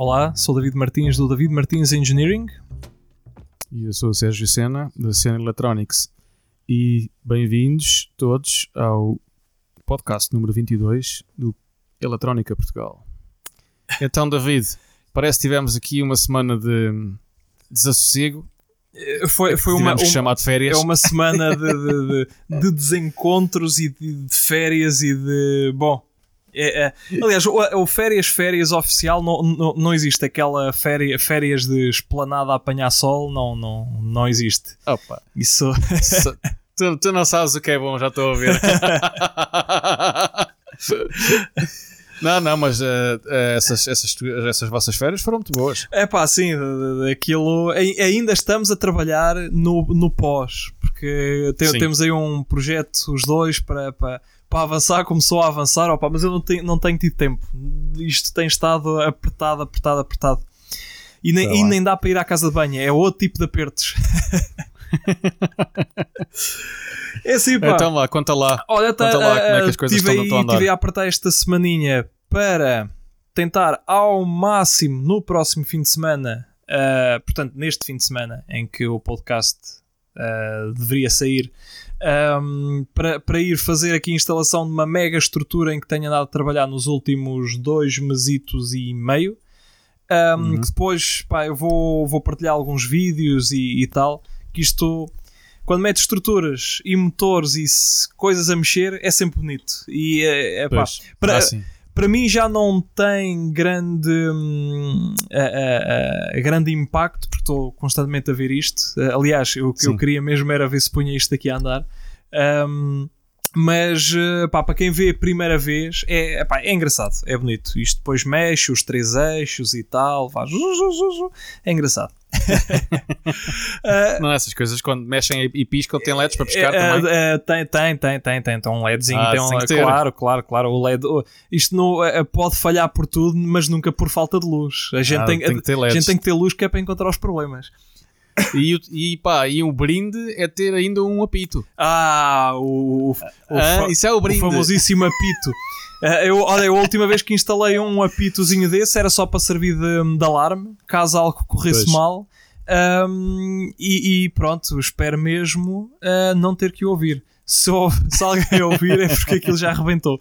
Olá, sou David Martins do David Martins Engineering. E eu sou o Sérgio Sena, da Sena Electronics. E bem-vindos todos ao podcast número 22 do Eletrónica Portugal. Então, David, parece que tivemos aqui uma semana de desassossego. Foi, foi uma, uma, de férias. É uma semana de, de, de, de desencontros e de, de férias e de. Bom, é, é. Aliás, o, o, férias, férias oficial não, não, não existe. Aquela féria, férias de esplanada a apanhar sol não, não, não existe. Opa. Isso. tu, tu não sabes o que é bom, já estou a ver. Não, não, mas uh, uh, essas, essas, essas vossas férias foram muito boas. É pá, sim, aquilo. Ainda estamos a trabalhar no, no pós, porque te, temos aí um projeto, os dois, para, para, para avançar. Começou a avançar, opa, mas eu não tenho, não tenho tido tempo. Isto tem estado apertado, apertado, apertado. E nem, tá e nem dá para ir à casa de banho, é outro tipo de apertos. É assim, pá. Então lá, conta lá. Olha, tá, conta lá como é que as coisas tive estão, aí, a Estive a apertar esta semaninha para tentar ao máximo no próximo fim de semana, uh, portanto, neste fim de semana em que o podcast uh, deveria sair, um, para, para ir fazer aqui a instalação de uma mega estrutura em que tenho andado a trabalhar nos últimos dois mesitos e meio. Um, uhum. Depois pá, eu vou, vou partilhar alguns vídeos e, e tal. Que isto quando mete estruturas e motores e coisas a mexer, é sempre bonito. E é, é pá, para, ah, para mim já não tem grande, hum, grande impacto, porque estou constantemente a ver isto. Aliás, o que Sim. eu queria mesmo era ver se punha isto aqui a andar. Um, mas eh, pá, para quem vê a primeira vez é, pá, é engraçado, é bonito. Isto depois mexe os três eixos e tal, faz. É engraçado. não, essas coisas quando mexem e piscam tem LEDs para pescar é, também? É, tem, tem, tem, tem, tem, tem um LEDzinho, ah, tem um, claro, claro, claro, o LED, isto não, é, pode falhar por tudo, mas nunca por falta de luz. A gente, ah, tem, tem a, a gente tem que ter luz que é para encontrar os problemas. E, e pá, e o brinde é ter ainda um apito. Ah, o, o, ah, isso é o brinde. O famosíssimo apito. Uh, eu, olha, a última vez que instalei um apitozinho desse era só para servir de, de alarme, caso algo corresse pois. mal. Um, e, e, pronto, espero mesmo uh, não ter que ouvir. Se, se alguém ouvir é porque aquilo já arrebentou.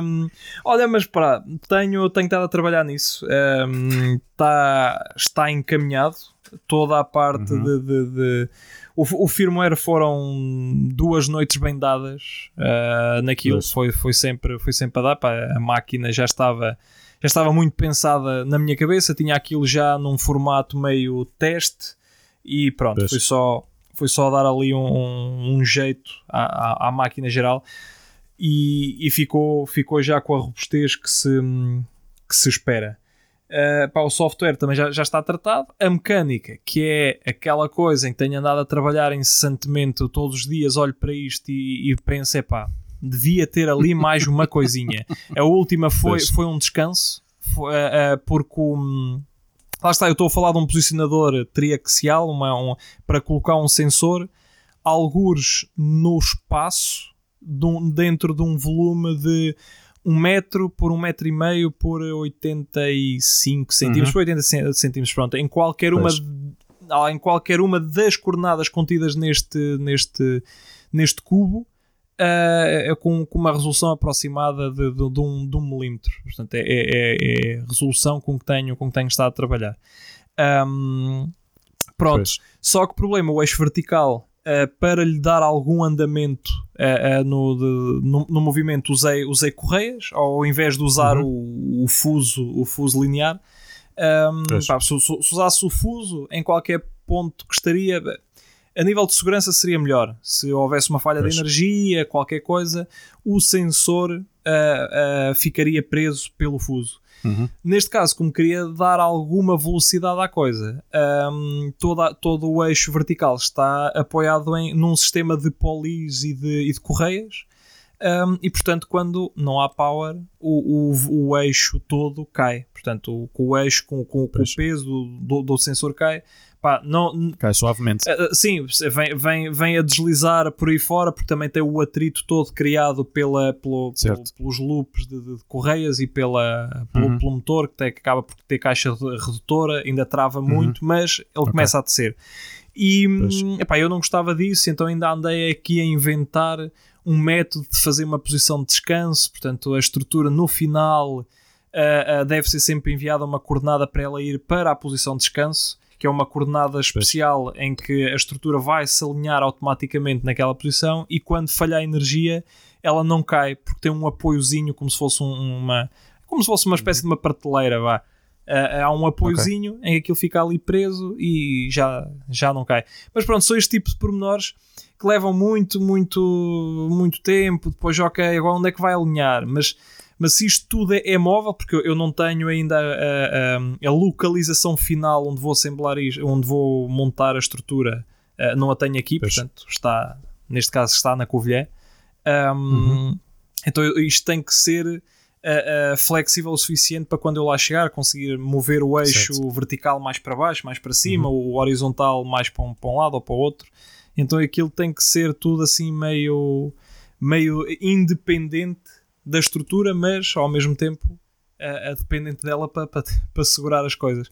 Um, olha, mas para tenho, tenho estado a trabalhar nisso. Um, tá, está encaminhado toda a parte uhum. de, de, de o, o firmware foram duas noites bem dadas uh, naquilo, foi, foi, sempre, foi sempre a dar, pá, a máquina já estava, já estava muito pensada na minha cabeça, tinha aquilo já num formato meio teste e pronto, foi só, foi só dar ali um, um jeito à, à, à, máquina geral e, e ficou, ficou já com a robustez que se, que se espera. Uh, pá, o software também já, já está tratado. A mecânica, que é aquela coisa em que tenho andado a trabalhar incessantemente todos os dias, olho para isto e, e penso: é pá, devia ter ali mais uma coisinha. A última foi, foi um descanso, foi, uh, uh, porque um, lá está, eu estou a falar de um posicionador triaxial uma, um, para colocar um sensor, algures no espaço, de um, dentro de um volume de um metro por um metro e meio por 85 centímetros, uhum. por 80 centímetros, pronto, em qualquer uma em qualquer uma das coordenadas contidas neste, neste, neste cubo uh, com, com uma resolução aproximada de, de, de, um, de um milímetro. Portanto, é, é, é, é, a resolução com que tenho, com que tenho estado a trabalhar. Um, pronto, pois. só que o problema, o eixo vertical para lhe dar algum andamento uh, uh, no, de, no, no, movimento usei, usei correias ao invés de usar uhum. o, o, fuso, o fuso linear. Um, pá, se, se, usasse o fuso em qualquer ponto que estaria a nível de segurança seria melhor se houvesse uma falha pois. de energia, qualquer coisa, o sensor uh, uh, ficaria preso pelo fuso. Uhum. Neste caso, como queria dar alguma velocidade à coisa, um, toda, todo o eixo vertical está apoiado em, num sistema de polis e de, e de correias. Um, e portanto, quando não há power, o, o, o eixo todo cai. Portanto, o, o eixo com, com, com o peso do, do, sensor cai, pá, não, cai suavemente. Uh, sim, vem, vem, vem a deslizar por aí fora, porque também tem o atrito todo criado pela, pelo, pelo pelos loops de, de, correias e pela, pelo, uhum. pelo motor, que, tem, que, acaba por ter caixa redutora, ainda trava uhum. muito, mas ele okay. começa a descer. E epá, eu não gostava disso, então ainda andei aqui a inventar um método de fazer uma posição de descanso, portanto, a estrutura no final. Uh, uh, deve ser sempre enviada uma coordenada para ela ir para a posição de descanso que é uma coordenada especial em que a estrutura vai se alinhar automaticamente naquela posição e quando falhar a energia ela não cai porque tem um apoiozinho como se fosse uma como se fosse uma espécie de uma prateleira vá. Uh, há um apoiozinho okay. em que aquilo fica ali preso e já, já não cai. Mas pronto, são este tipo de pormenores que levam muito, muito, muito tempo. Depois, ok, agora onde é que vai alinhar? Mas mas se isto tudo é, é móvel, porque eu não tenho ainda a, a, a, localização final onde vou assemblar isto, onde vou montar a estrutura, uh, não a tenho aqui, pois. portanto, está, neste caso, está na Covilhã. Um, uhum. Então isto tem que ser uh, uh, flexível o suficiente para quando eu lá chegar conseguir mover o eixo certo. vertical mais para baixo, mais para cima, uhum. o horizontal mais para um, para um lado ou para o outro. Então aquilo tem que ser tudo assim meio, meio independente da estrutura, mas ao mesmo tempo a, a dependente dela para pa, pa segurar as coisas.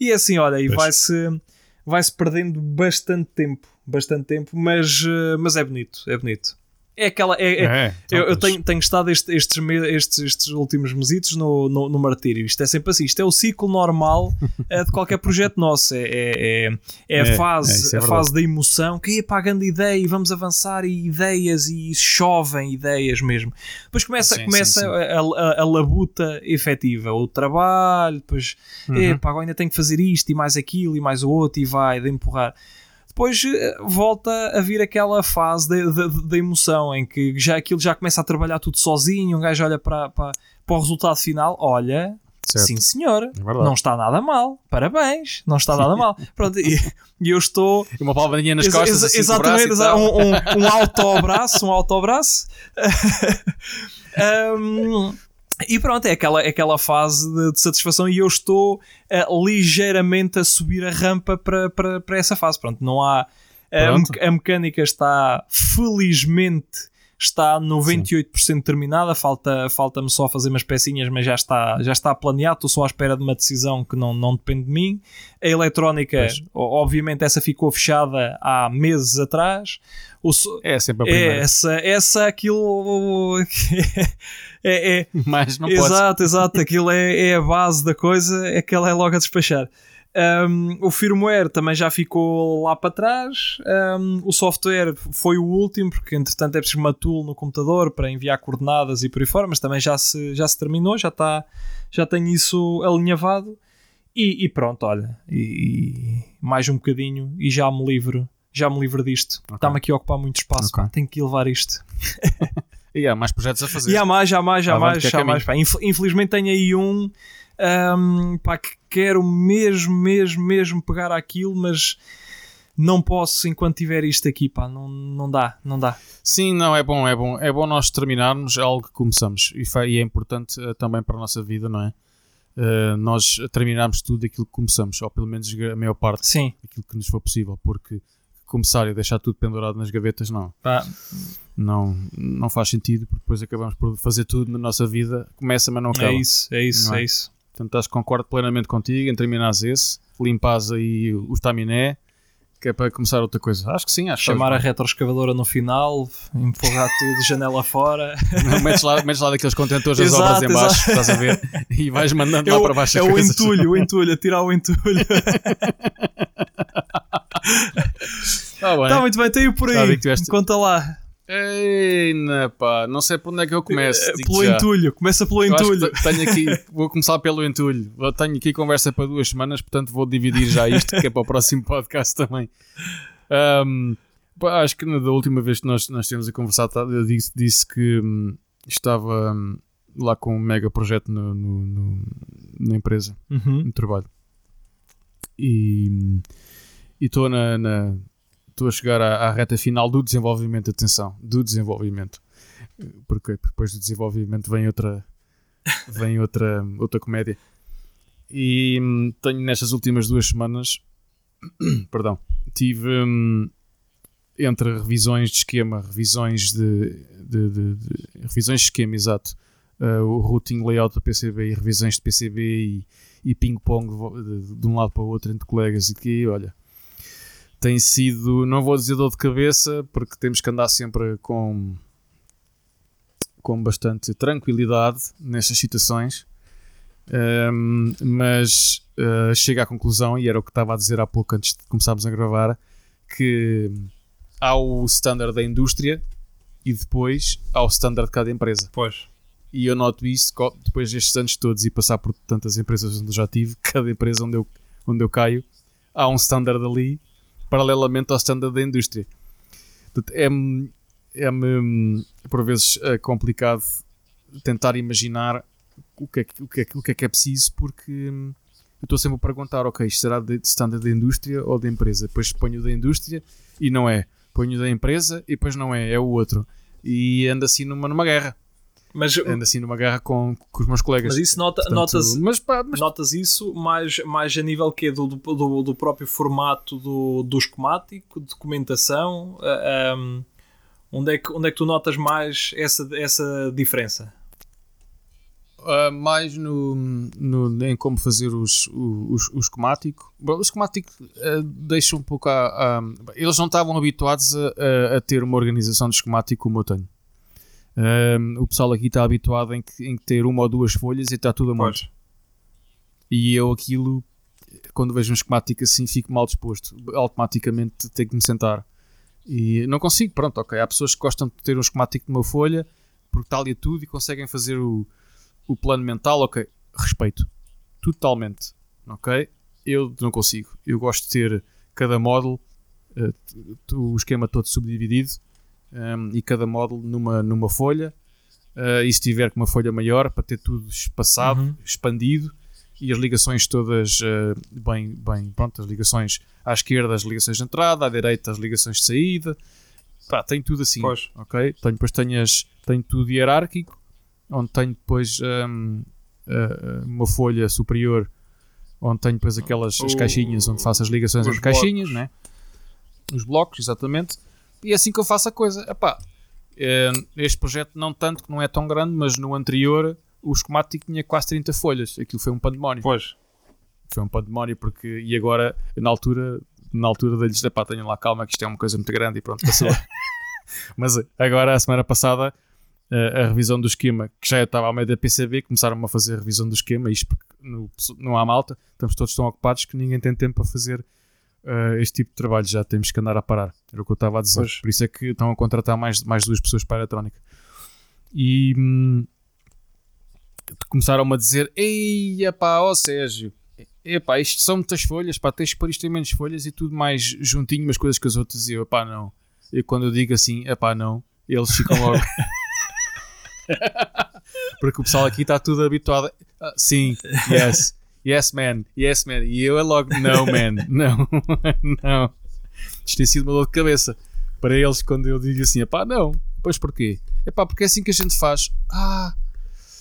E é assim, olha, e vai-se vai-se perdendo bastante tempo, bastante tempo, mas, eh, mas é bonito, é bonito. É aquela. É, é, é eu, eu tenho, tenho estado este, estes, estes, estes últimos mesitos no, no, no, martírio. Isto é sempre assim. Isto é o ciclo normal é, de qualquer projeto nosso. É, é, é, é a é, fase, a fase da emoção que ia apagando ideia e vamos avançar e ideias e chovem ideias mesmo. Depois começa, sim, começa sim, sim. A, a, a, labuta efetiva. O trabalho, depois uhum. epá, ainda tenho que fazer isto e mais aquilo e mais o outro e vai de empurrar depois eh, volta a vir aquela fase da emoção em que já aquilo já começa a trabalhar tudo sozinho, um gajo olha para, para, para o resultado final, olha, Certo. Sim, senhor. É não está nada mal. Parabéns. Não está nada mal. Pronto, e, e eu estou. E uma palmadinha nas costas. Ex assim, exatamente. Um, um, um autoabraço. Um autoabraço. um, E pronto, é aquela, é aquela fase de, de satisfação e eu estou uh, ligeiramente a subir a rampa para, para, para essa fase. Pronto, não há. A, a mecânica está felizmente está 98% Sim. terminada, falta, falta-me só fazer umas pecinhas, mas já está, já está planeado, estou só à espera de uma decisão que não, não depende de mim. A eletrónica, pois. obviamente, essa ficou fechada há meses atrás. O é sempre a primeira. É essa, essa aquilo é, é, Mas não Exato, pode. exato, aquilo é, é a base da coisa, é que ela é logo a despachar. Um, o firmware também já ficou lá para trás. Um, o software foi o último, porque entretanto é preciso uma tool no computador para enviar coordenadas e por aí fora, mas também já se, já se terminou, já, está, já tenho isso alinhavado. E, e pronto, olha, e, e, mais um bocadinho e já me livro, já me livro disto. Okay. Está-me aqui a ocupar muito espaço, okay. tenho que levar isto. e há mais projetos a fazer. E há mais, há mais, há mais, há mais. Infelizmente tenho aí um um, pá, que quero mesmo, mesmo, mesmo pegar aquilo, mas não posso enquanto tiver isto aqui, pá, não, não dá, não dá. Sim, não, é bom, é bom, é bom nós terminarmos algo que começamos e, e é importante uh, também para a nossa vida, não é? Uh, nós terminarmos tudo aquilo que começamos, ou pelo menos a maior parte Sim. daquilo que nos for possível, porque começar e deixar tudo pendurado nas gavetas, não. Não, não faz sentido, porque depois acabamos por fazer tudo na nossa vida, começa, mas não acaba. É isso, é isso, é? é? isso. Portanto, acho que concordo plenamente contigo em terminares esse, limpares aí o estaminé, que é para começar outra coisa. Acho que sim, acho Chamar a retroescavadora no final, empurrar tudo, janela fora. Não, metes, lá, metes lá daqueles contentores das exato, obras em baixo, estás a ver? E vais mandando é lá para baixo É o entulho, o entulho, a tirar o entulho. Está bem. Tá muito bem, tenho por aí. Conta lá. Eina, pá, não sei por onde é que eu começo. É, pelo já. entulho, começa pelo eu entulho. Tenho aqui, vou começar pelo entulho. Tenho aqui conversa para duas semanas, portanto vou dividir já isto, que é para o próximo podcast também. Um, pá, acho que da última vez que nós, nós tínhamos a conversar, tá, eu disse, disse que hum, estava hum, lá com um mega projeto no, no, no na empresa, uhum. no trabalho. E hum, estou na, na estou a chegar à, à, reta final do desenvolvimento, atenção, do desenvolvimento. Porque depois do desenvolvimento vem outra vem outra, outra comédia. E hum, tenho nestas últimas duas semanas perdão, tive hum, entre revisões de esquema, revisões de, de, de, de revisões de esquema, exato, uh, o routing layout do PCB e revisões de PCB e, e ping-pong de, um lado para o outro entre colegas e que, olha, tem sido, não vou dizer dor de cabeça, porque temos que andar sempre com, com bastante tranquilidade nestas situações, um, mas uh, chega à conclusão, e era o que estava a dizer há pouco antes de começarmos a gravar, que há o standard da indústria e depois há o standard de cada empresa. Pois. E eu noto isso depois destes anos todos e passar por tantas empresas onde eu já tive, cada empresa onde eu, onde eu caio, há um standard ali, paralelamente ao standard da indústria. É-me, é-me por vezes, é complicado tentar imaginar o que, é, o, que é, o que é que é preciso, porque hum, eu estou sempre a perguntar: ok, isto será de standard da indústria ou da empresa? Depois ponho da indústria e não é. Ponho da empresa e depois não é, é o outro. E ando assim numa, numa guerra. Mas, ando assim numa guerra com, com os meus colegas. Mas isso nota, Portanto, notas, mas, pá, mas... notas isso mais, mais a nível que do, do, do próprio formato do, do esquemático, documentação. Um, onde, é que, onde é que tu notas mais essa, essa diferença? Uh, mais no, no, em como fazer os, os, o esquemático. O esquemático uh, deixa um pouco a, a, Eles não estavam habituados a, a, ter uma organização de esquemático como eu tenho. O pessoal aqui está habituado em, em, ter uma ou duas folhas e está tudo a monte. E eu aquilo, quando vejo um esquemático assim, fico mal disposto. Automaticamente tenho que me sentar. E não consigo, pronto, ok. Há pessoas que gostam de ter um esquemático de uma folha porque está ali tudo e conseguem fazer o o plano mental, ok, respeito. Totalmente. Ok? Eu não consigo. Eu gosto de ter cada módulo, uh, o esquema todo subdividido um, e cada módulo numa, numa folha. Uh, e se tiver com uma folha maior, para ter tudo espaçado, uhum. expandido e as ligações todas uh, bem, bem, pronto, as ligações à esquerda, as ligações de entrada, à direita, as ligações de saída. Pá, tem tudo assim. Pois. Ok? Tenho, depois tenho, as, tenho tudo hierárquico onde tenho depois um, uh, uma folha superior onde tenho depois aquelas as caixinhas onde faço as ligações entre blocos. caixinhas, né? os blocos, exatamente. E é assim que eu faço a coisa. Epá, eh, este projeto não tanto, que não é tão grande, mas no anterior o esquemático tinha quase 30 folhas. Aquilo foi um pandemónio. Pois. Foi um pandemónio porque. E agora, na altura, na altura deles, epá, tenham lá calma que isto é uma coisa muito grande e pronto, passou. mas agora, a semana passada, a, revisão do esquema, que já estava ao meio da PCB, começaram a fazer a revisão do esquema, isto porque no, não há malta, estamos todos tão ocupados que ninguém tem tempo para fazer uh, este tipo de trabalho, já temos que andar a parar, era o que eu estava a dizer. Pois. Por isso é que estão a contratar mais, mais duas pessoas para a eletrónica. E hum, começaram-me a dizer: Ei, pá, ó Sérgio, epá, isto são muitas folhas, pá, tens que pôr isto em menos folhas e tudo mais juntinho, umas coisas que os outros diziam, pá, não. E quando eu digo assim, epá, não, eles ficam logo. Porque o pessoal aqui está tudo habituado. Uh, sim, yes, yes, man, yes, man. E eu é logo, não, man, não, não. Isto tem sido uma dor de cabeça para eles quando eu digo assim: pá, não. Pois porquê? É pá, porque é assim que a gente faz. Ah,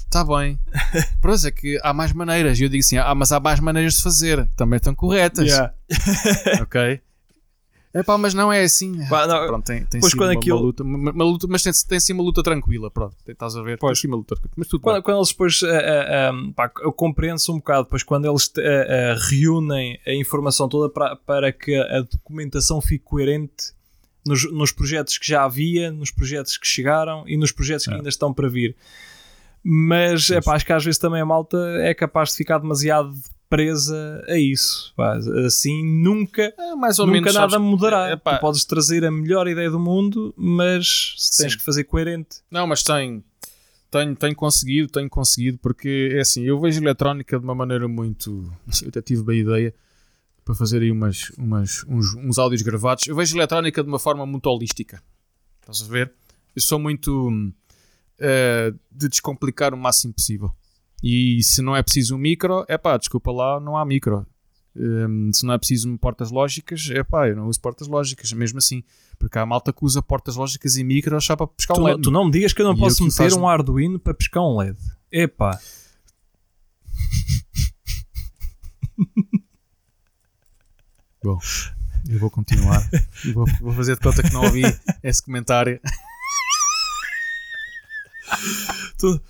está bem. Pois é que há mais maneiras. E eu digo assim: ah, mas há mais maneiras de fazer. Também estão corretas. Yeah. ok? É pá, mas não é assim. Pá, não, pronto, tem, tem sido uma, aquilo... uma, luta, uma, uma, luta, mas tem, tem sido uma luta tranquila. Pronto, estás a ver? Pois. Tem uma luta mas tudo quando, quando eles depois, uh, uh, pá, eu compreendo-se um bocado, depois quando eles uh, reúnem a informação toda para, para que a documentação fique coerente nos, nos projetos que já havia, nos projetos que chegaram e nos projetos que é. ainda estão para vir. Mas é pá, acho que às vezes também a malta é capaz de ficar demasiado presa a isso. Pá, assim nunca, é, mais ou nunca menos, nada sabes, mudará. É, tu podes trazer a melhor ideia do mundo, mas tens Sim. que fazer coerente. Não, mas tem. Tenho, tenho conseguido, tenho conseguido, porque é assim, eu vejo eletrónica de uma maneira muito. Eu até tive bem ideia para fazer aí umas, umas, uns, uns áudios gravados. Eu vejo eletrónica de uma forma muito holística. Estás a ver? Eu sou muito uh, de descomplicar o máximo possível. E se não é preciso um micro, é pá, desculpa lá, não há micro. Um, se não é preciso portas lógicas, é pá, eu não uso portas lógicas, mesmo assim. Porque há malta que usa portas lógicas e micros só para pescar tu, um LED. Tu não me digas que eu não e posso eu meter um Arduino para pescar um LED. Epá. Bom, eu vou continuar. Eu vou, vou fazer de conta que não ouvi esse comentário. Tu,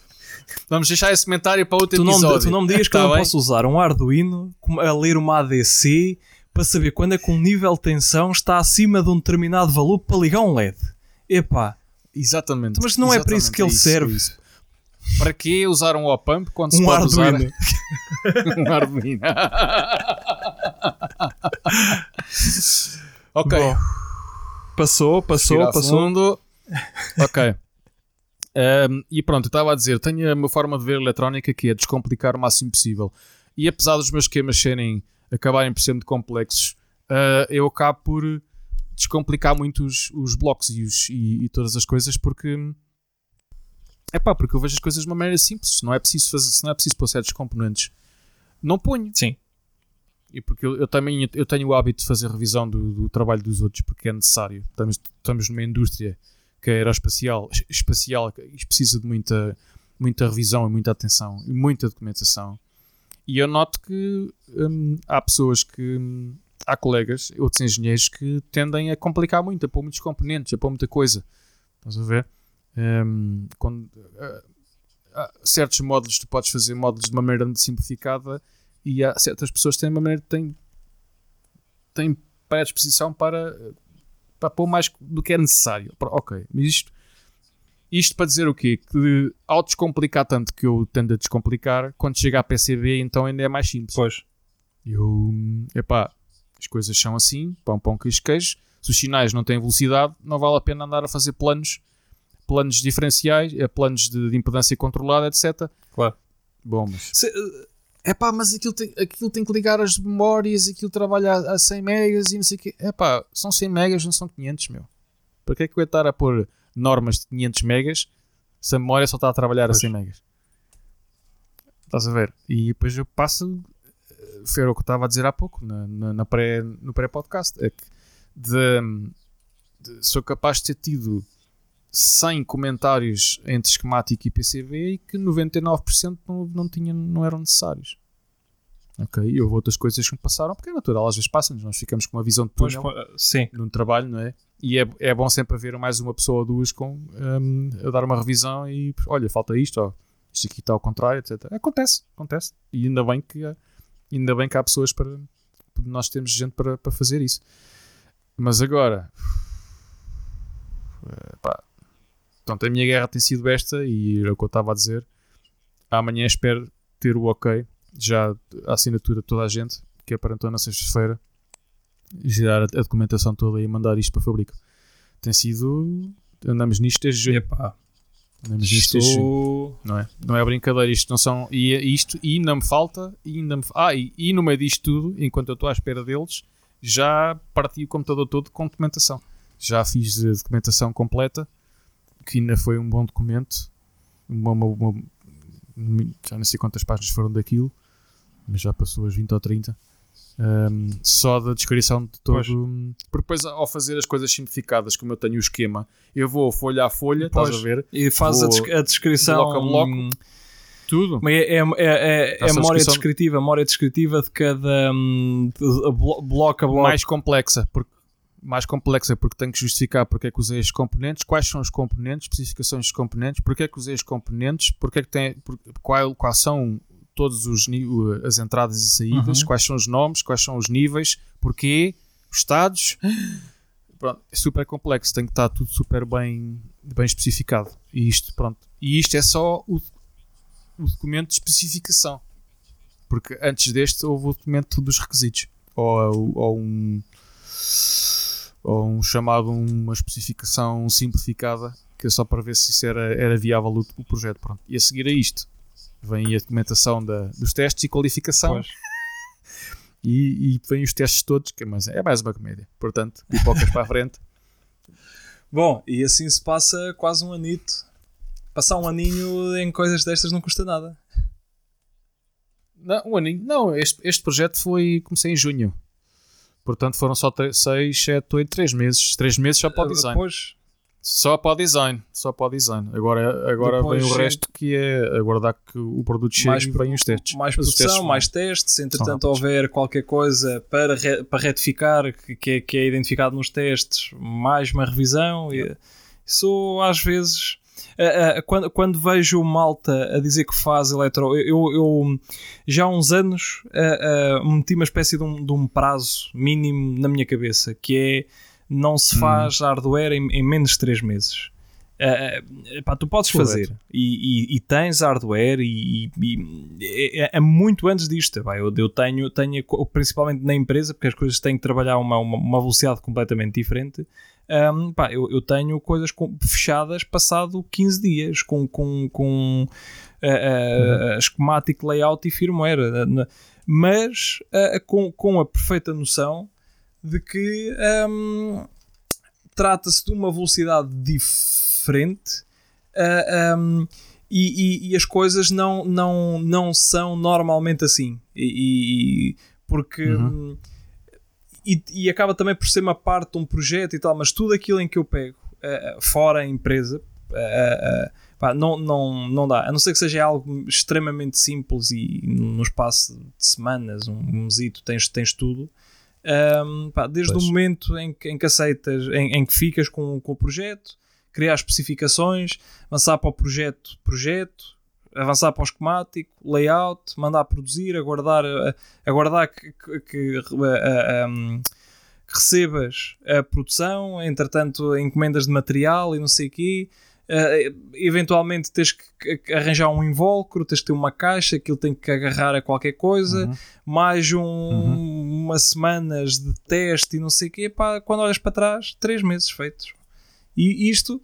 Vamos deixar esse comentário para outro tu, não, episódio. me- tu não me digas que Tá eu não bem? posso usar um Arduino a ler uma ADC para saber quando é que um nível de tensão está acima de um determinado valor para ligar um LED. Epá, Exatamente. Mas não é para isso que ele Exatamente, é serve. isso. Para que usar um op-amp quando se um pode Arduino. usar um Arduino? ok. Bom, passou, passou, Respirar passou. fundo. Ok. Um, e pronto, eu estava a dizer, tenho a minha forma de ver eletrónica que é descomplicar o máximo possível. E apesar dos meus esquemas serem, acabarem por ser muito complexos, uh, eu acabo por descomplicar muito os, os blocos e, os- e- e todas as coisas porque é pá, porque eu vejo as coisas de uma maneira simples. Se não é preciso fazer, se não é preciso pôr certos componentes, não ponho. Sim. E porque eu, eu também eu tenho o hábito de fazer revisão do, do trabalho dos outros porque é necessário. Estamos, estamos numa indústria que é aeroespacial, espacial, precisa de muita, muita revisão e muita atenção e muita documentação. E eu noto que hum, há pessoas que. hum, há colegas, outros engenheiros que tendem a complicar muito, a pôr muitos componentes, a pôr muita coisa. Estás a ver? Hum, quando, ah, há certos módulos tu podes fazer módulos de uma maneira muito simplificada e há certas pessoas que têm uma maneira têm, têm predisposição para, para pôr mais do que é necessário. Ok, mas isto, isto para dizer o quê? Que ao descomplicar tanto que eu tendo a descomplicar, quando chega a PCB então ainda é mais simples. Pois. Eu, epá, as coisas são assim, pão, pão, queijo, queijo. Se os sinais não têm velocidade, não vale a pena andar a fazer planos, planos diferenciais, eh, planos de, de impedância controlada, etc. Claro. Bom, mas Se- é pá, mas aquilo tem, aquilo tem que ligar as memórias, aquilo trabalha a, a 100 megas e não sei o quê. É pá, são 100 megas, não são 500, meu. Para que é que eu ia estar a pôr normas de 500 megas se a memória só está a trabalhar Pois. a 100 megas? Estás a ver? E depois eu passo. eh, Foi o que eu estava a dizer há pouco, na, na- na pré, no pré-podcast. É que de, de- sou capaz de ter tido 100 comentários entre esquemático e PCB e que 99% não, não, tinha, não eram necessários. Ok, e houve outras coisas que me passaram, porque é natural, às vezes passa-nos, nós ficamos com uma visão de túnel sim. num trabalho, não é? E é, é bom sempre haver mais uma pessoa ou duas com, hum, a dar uma revisão e olha, falta isto, ó, isto aqui está ao contrário, etc. Acontece, acontece. E ainda bem que, há- ainda bem que há pessoas para. Nós temos gente para, para fazer isso. Mas agora. pá, Portanto, a minha guerra tem sido esta e era o que eu estava a dizer. Amanhã espero ter o ok, já a assinatura de toda a gente, que é para então na sexta-feira, gerar a, a documentação toda e mandar isto para a fábrica. Tem sido. Andamos nisto desde junho. Epá, Andamos nisto desde junho. isto... Não é? Não é brincadeira, isto não são. E é isto, e ainda me falta, e ainda me, ah, e, e no meio disto tudo, enquanto eu estou à espera deles, já parti o computador todo com documentação. Já fiz a documentação completa, que ainda foi um bom documento. Uma, uma- uma- já não sei quantas páginas foram daquilo, mas já passou as 20 ou 30. Ahm, só da descrição de todo. Pois. Porque depois, ao fazer as coisas simplificadas, como eu tenho o esquema, eu vou folha a folha, estás Pois. a ver? E faz a, des- a descrição... bloco a bloco. Tudo. Mas é, é, é, é, é a memória descrição- descritiva, memória descritiva de cada hum, de- a blo- bloco a bloco. mais complexa, porque mais complexa porque tenho que justificar porque é que usei estes componentes, quais são os componentes, especificações dos componentes, porque é que usei os componentes, porque é que tem, por- qual, quais são todos os as entradas e saídas, Uhum. quais são os nomes, quais são os níveis, porquê, os estados. Pronto, é super complexo, tem que estar tudo super bem, bem especificado. E isto, pronto. E isto é só o, o documento de especificação. Porque antes deste houve o documento dos requisitos. Ou, ou um ou um chamado uma especificação simplificada que é só para ver se isso era, era viável o, o projeto. Pronto. E a seguir a isto vem a documentação da, dos testes e qualificação e, e vem os testes todos, que é mais, é mais uma comédia. Portanto, pipocas para a frente. Bom, e assim se passa quase um anito. Passar um aninho em coisas destas não custa nada. Não, um aninho. Não, este, este projeto foi. Comecei em junho. Portanto, foram só 6, 7, 8, 3 meses. 3 meses só para o design. Depois, Só para o design, só para o design. Agora, agora Depois, vem o resto que é aguardar que o produto chegue mais, e vem os testes. Mais produção, testes mais testes. Entretanto, houver qualquer coisa para, re, para retificar que é, que é identificado nos testes, mais uma revisão. E, isso às vezes. Uh, uh, quando, quando vejo malta a dizer que faz eletro. Eu, eu já há uns anos uh, meti uma espécie de um, de um prazo mínimo na minha cabeça que é não se hum. faz hum. hardware em, em, menos de 3 meses. Uh, pá, tu podes Correto. fazer e, e, e, tens hardware e, e é, é, muito antes disto. Pá, eu, eu tenho, tenho, principalmente na empresa, porque as coisas têm que trabalhar uma, uma, uma velocidade completamente diferente. Um, pá, eu, eu, tenho coisas com, fechadas passado 15 dias com, com, com uh, uh, uhum. schematic layout e firmware, mas com, com a perfeita noção de que um, trata-se de uma velocidade diferente uh, um, e, e, e, as coisas não, não, não são normalmente assim. E, e porque. Uhum. E, e, acaba também por ser uma parte de um projeto e tal, mas tudo aquilo em que eu pego uh, fora a empresa uh, pá, não, não, não dá. A não ser que seja algo extremamente simples e no espaço de semanas, um, mesito, tens, tens tudo. Um, pá, desde pois. o momento em que, em que aceitas, em, em, que ficas com, com o projeto, criar especificações, avançar para o projeto, projeto, avançar para o esquemático, layout, mandar produzir, aguardar, aguardar que, que, que, um, que recebas a produção, entretanto encomendas de material e não sei o quê. Uh, eventualmente tens que arranjar um invólucro, tens que ter uma caixa, aquilo tem que agarrar a qualquer coisa, uhum. mais um, uhum. umas semanas de teste e não sei o quê. Pá, quando olhas para trás, três meses feitos. E isto,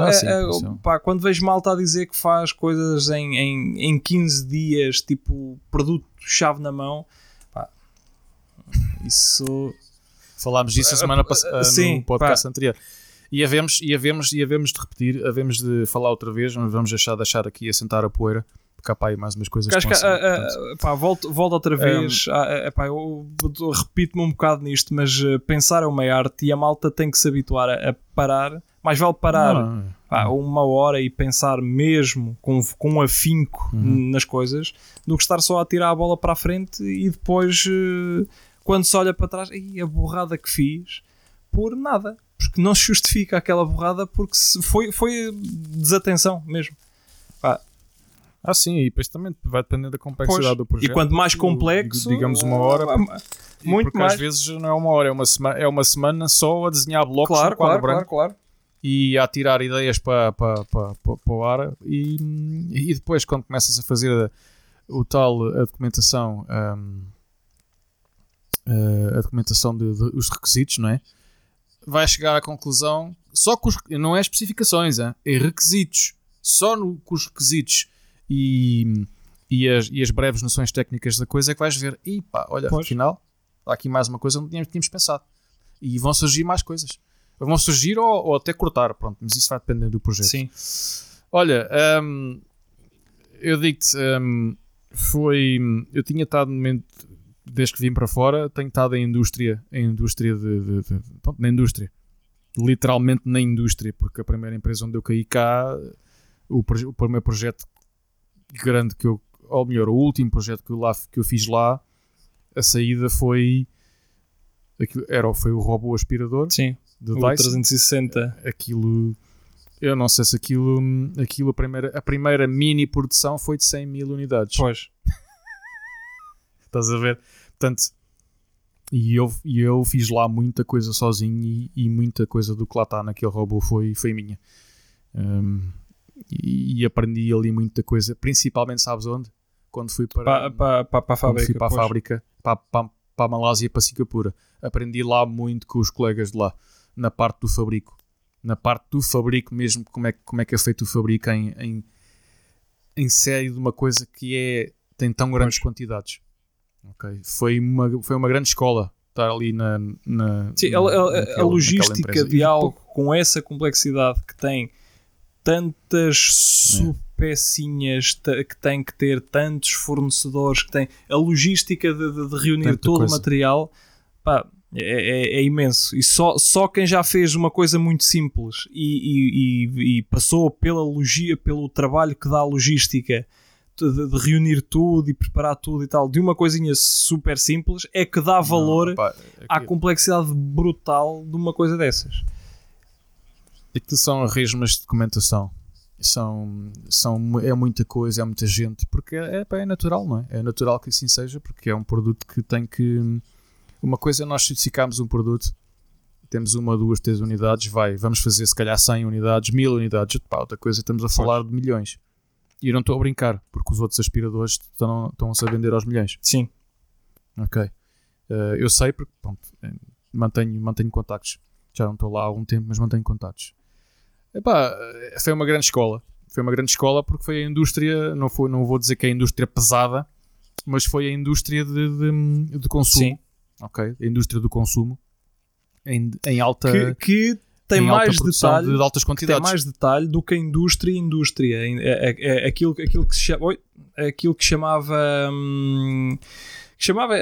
ah, sim, pá, quando vejo malta a dizer que faz coisas em, em, em 15 dias, tipo produto-chave na mão, pá, isso. Falámos disso a semana passada no podcast pá, anterior. E havemos, e havemos, e havemos de repetir, havemos de falar outra vez, vamos deixar, deixar aqui assentar a poeira, porque há pá, mais umas coisas que, que assim, uh, pá, volto, volto outra vez, um, uh, pá, eu, repito-me um bocado nisto, mas uh, pensar é uma arte e a malta tem que se habituar a, a parar, mais vale parar pá, uma hora e pensar mesmo com, com afinco uhum. nas coisas, do que estar só a tirar a bola para a frente e depois, uh, quando se olha para trás, a borrada que fiz, por nada porque não se justifica aquela borrada porque foi, foi desatenção mesmo. Pá. Ah, sim, e depois também vai depender da complexidade pois. do projeto. E quanto mais complexo, digamos uma hora, muito porque mais. às vezes não é uma hora, é uma semana, é uma semana só a desenhar blocos claro, no quadro claro, branco claro, claro. E a tirar ideias para, para, para, para, o ar e, e depois quando começas a fazer o tal a documentação um, a documentação dos requisitos, não é? vai chegar à conclusão, só com os, não é especificações, é, é requisitos, só no, com os requisitos e, e, as, e as breves noções técnicas da coisa é que vais ver, e pá, olha, pois. afinal, há aqui mais uma coisa onde tínhamos, tínhamos pensado. E vão surgir mais coisas. Vão surgir ou, ou, até cortar, pronto, mas isso vai depender do projeto. Sim. Olha, um, eu digo-te, um, foi. Eu tinha estado no momento desde que vim para fora, tenho estado em indústria, em indústria de, de, de pronto, na indústria. Literalmente na indústria, porque a primeira empresa onde eu caí cá, o, o primeiro projeto grande que eu, ou melhor, o último projeto que eu, lá, que eu fiz lá, a saída foi aquilo, era, foi o robô aspirador Sim, do o Dyson. 360. Aquilo, eu não sei se aquilo, aquilo a, primeira, a primeira mini produção foi de 100 mil unidades. Pois. Estás a ver? Portanto, e eu, e eu fiz lá muita coisa sozinho e, e muita coisa do que lá está naquele robô foi, foi minha. Um, e, e, aprendi ali muita coisa, principalmente, sabes onde? Quando fui para, para, para, para a fábrica. Fui para a fábrica, para, para, para a Malásia, para Singapura. Aprendi lá muito com os colegas de lá, na parte do fabrico. Na parte do fabrico mesmo, como é, como é que é feito o fabrico em, em, em série de uma coisa que é, tem tão grandes pois. quantidades. Okay. Foi, uma, foi uma grande escola estar ali na. na Sim, a, a, a logística de algo com essa complexidade que tem tantas é. subpecinhas que tem que ter tantos fornecedores que tem a logística de, de, de reunir Tanta todo coisa. o material pá, É, é, é, imenso. E só, só quem já fez uma coisa muito simples e, e, e passou pela logia, pelo trabalho que dá a logística de, de, reunir tudo e preparar tudo e tal, de uma coisinha super simples, é que dá valor Não, pá, é à complexidade brutal de uma coisa dessas. Aquilo são resmas de documentação. São, são, é muita coisa, é muita gente, porque é, é, é natural, não é? É natural que assim seja, porque é um produto que tem que uma coisa é nós certificarmos um produto, temos uma, duas, três unidades, vai, vamos fazer se calhar 100 unidades, 1000 unidades, pá, outra coisa estamos a falar de milhões. E eu não estou a brincar, porque os outros aspiradores estão, estão-se a vender aos milhões. Sim. Ok. Uh, eu sei porque, pronto, eh, mantenho, mantenho contactos. Já não estou lá há algum tempo, mas mantenho contactos. Epá, eh, foi uma grande escola. Foi uma grande escola porque foi a indústria, não, foi, não vou dizer que é a indústria pesada, mas foi a indústria de, de, de consumo. Sim ok? A indústria do consumo em, em alta. Que, que tem mais detalhe de altas quantidades. tem mais detalhe do que a indústria indústria. É, é, é aquilo, aquilo, que se chama, oi, aquilo que chamava. Hum, que chamava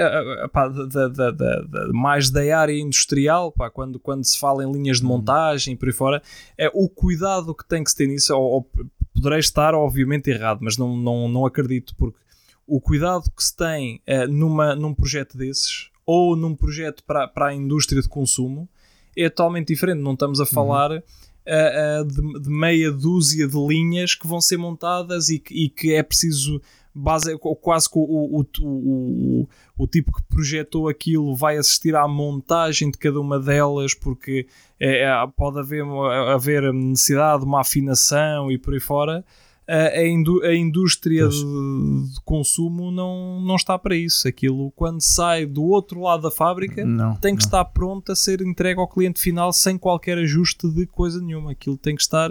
pá, da, da, da, mais da área industrial, pá, quando, quando se fala em linhas de uhum. montagem e por aí fora, é o cuidado que tem que se ter nisso. Ou, ou, poderei estar, obviamente, errado, mas não, não, não acredito, porque o cuidado que se tem uh, numa, num projeto desses ou num projeto para, para a indústria de consumo é totalmente diferente. Não estamos a uhum. falar uhum. uh, uh, de, de, meia dúzia de linhas que vão ser montadas e, e que é preciso base, quase que o, o, o, o, tipo que projetou aquilo vai assistir à montagem de cada uma delas porque é, pode haver, haver necessidade de uma afinação e por aí fora a, indú a indústria de, de, consumo não, não está para isso. Aquilo, quando sai do outro lado da fábrica, não, tem que não. estar pronto a ser entregue ao cliente final sem qualquer ajuste de coisa nenhuma. Aquilo tem que estar.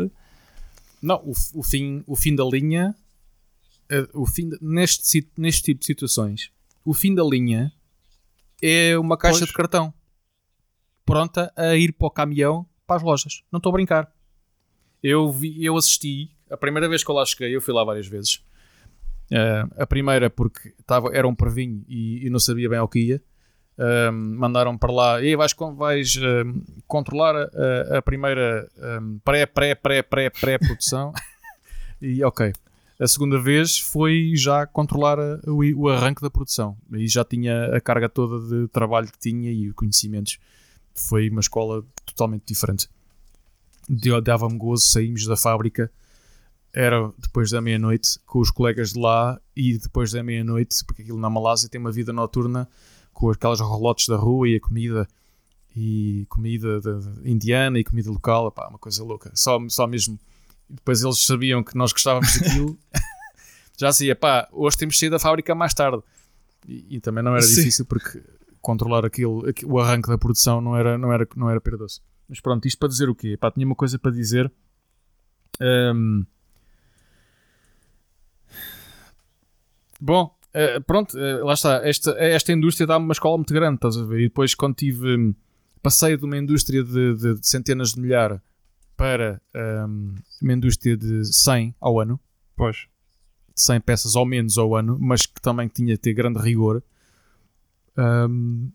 Não, o, o, fim, o fim da linha, eh, o fim de, neste, neste tipo de situações, o fim da linha é uma caixa pois. de cartão pronta a ir para o caminhão para as lojas. Não estou a brincar. Eu, vi, eu assisti a primeira vez que eu lá cheguei, eu fui lá várias vezes. Uh, a primeira porque tava, era um pervinho e, e não sabia bem ao que ia. Uh, mandaram para lá e vais, vais uh, controlar a, a primeira um, pré, pré, pré, pré, pré-produção. e ok. A segunda vez foi já controlar a, o, o, arranque da produção. E já tinha a carga toda de trabalho que tinha e conhecimentos. Foi uma escola totalmente diferente. Dava-me gozo, saímos da fábrica era depois da meia-noite com os colegas de lá e depois da meia-noite, porque aquilo na Malásia tem uma vida noturna com aquelas rolotes da rua e a comida e comida indiana e comida local, pá, uma coisa louca. Só, só mesmo. Depois eles sabiam que nós gostávamos daquilo. Já dizia, pá, hoje temos saído da fábrica mais tarde. E, e também não era Sim. difícil porque controlar aquilo, o arranque da produção não era, não era, não era perdoso. Mas pronto, isto para dizer o quê? Pá, tinha uma coisa para dizer. Um, Bom, uh, pronto, uh, lá está. Esta, esta indústria dá-me uma escola muito grande, estás a ver? E depois, quando tive. Um, passei de uma indústria de, de, de centenas de milhares para um, uma indústria de 100 ao ano. Pois. De 100 peças ao menos ao ano, mas que também tinha de ter grande rigor. Um,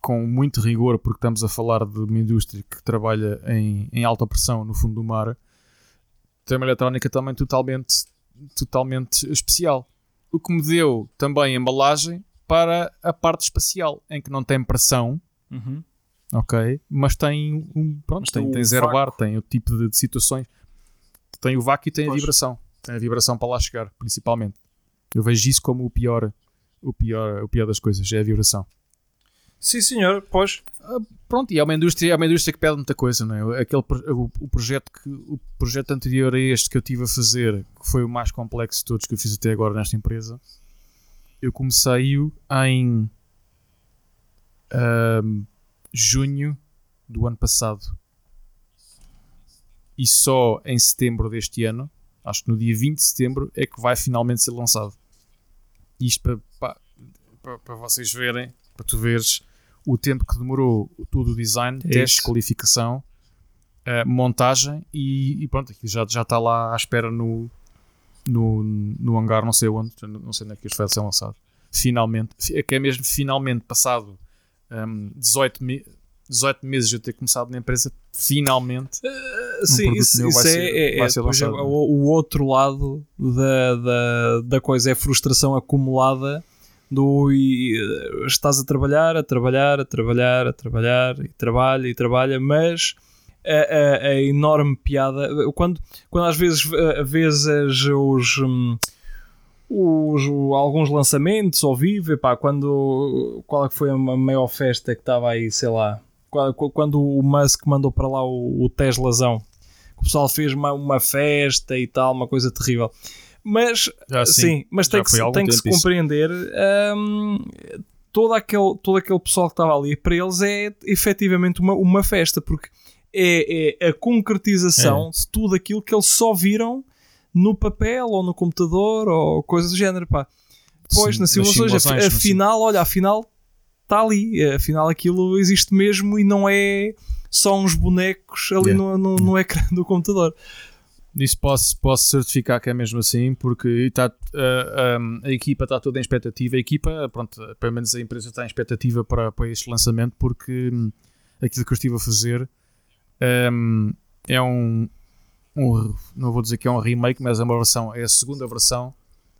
com muito rigor, porque estamos a falar de uma indústria que trabalha em, em alta pressão no fundo do mar. Tem uma eletrónica também totalmente, totalmente especial o que me deu também embalagem para a parte espacial, em que não tem pressão, uhum. ok, mas tem um, pronto, mas tem, tem, tem zero bar, tem o tipo de, de, situações, tem o vácuo e tem pois. a vibração, tem a vibração para lá chegar, principalmente. Eu vejo isso como o pior, o pior, o pior das coisas, é a vibração. Sim, senhor, pois. Ah, pronto, e é uma indústria, é uma indústria que pede muita coisa, não é? Aquele, o, o, projeto que, o projeto anterior a este que eu tive a fazer, que foi o mais complexo de todos que eu fiz até agora nesta empresa, eu comecei-o em um, junho do ano passado. E só em setembro deste ano, acho que no dia 20 de setembro, é que vai finalmente ser lançado. Isto para, para, para vocês verem, para tu veres o tempo que demorou todo o design, é teste, qualificação, uh, montagem e, e, pronto, aqui já, já está lá à espera no, no, no hangar, não sei onde, não sei onde é que isto vai ser lançado. Finalmente, é que é mesmo finalmente passado um, 18, me 18 meses de eu ter começado na empresa, finalmente. Uh, um sim, isso, isso é, é, é, é o, o, outro lado da, da, da coisa, é a frustração acumulada do eh, estás a trabalhar, a trabalhar, a trabalhar, a trabalhar, e trabalha e trabalha, mas a, a, a enorme piada quando, quando às vezes vês os. Um, os, alguns lançamentos ao vivo, epá, quando qual é que foi a maior festa que estava aí, sei lá, quando o Musk mandou para lá o, o Teslazão, o pessoal fez uma, uma festa e tal, uma coisa terrível. Mas ah, sim, sim, mas tem que, se, tem que se compreender um, todo, aquele, todo aquele pessoal que estava ali, para eles é efetivamente uma, uma festa, porque é, é a concretização é. de tudo aquilo que eles só viram no papel ou no computador ou coisa do género. Pá. Depois, Sim, nas simulações, afinal, olha, afinal está ali, afinal aquilo existe mesmo e não é só uns bonecos ali yeah. no, no, no ecrã do computador. Isso posso, posso certificar que é mesmo assim, porque tá, a, a, a equipa está toda em expectativa. A equipa, pronto, pelo menos a empresa está em expectativa para, para este lançamento, porque hum, aquilo que eu estive a fazer um, é um, um, Não vou dizer que é um remake, mas é uma versão, é a segunda versão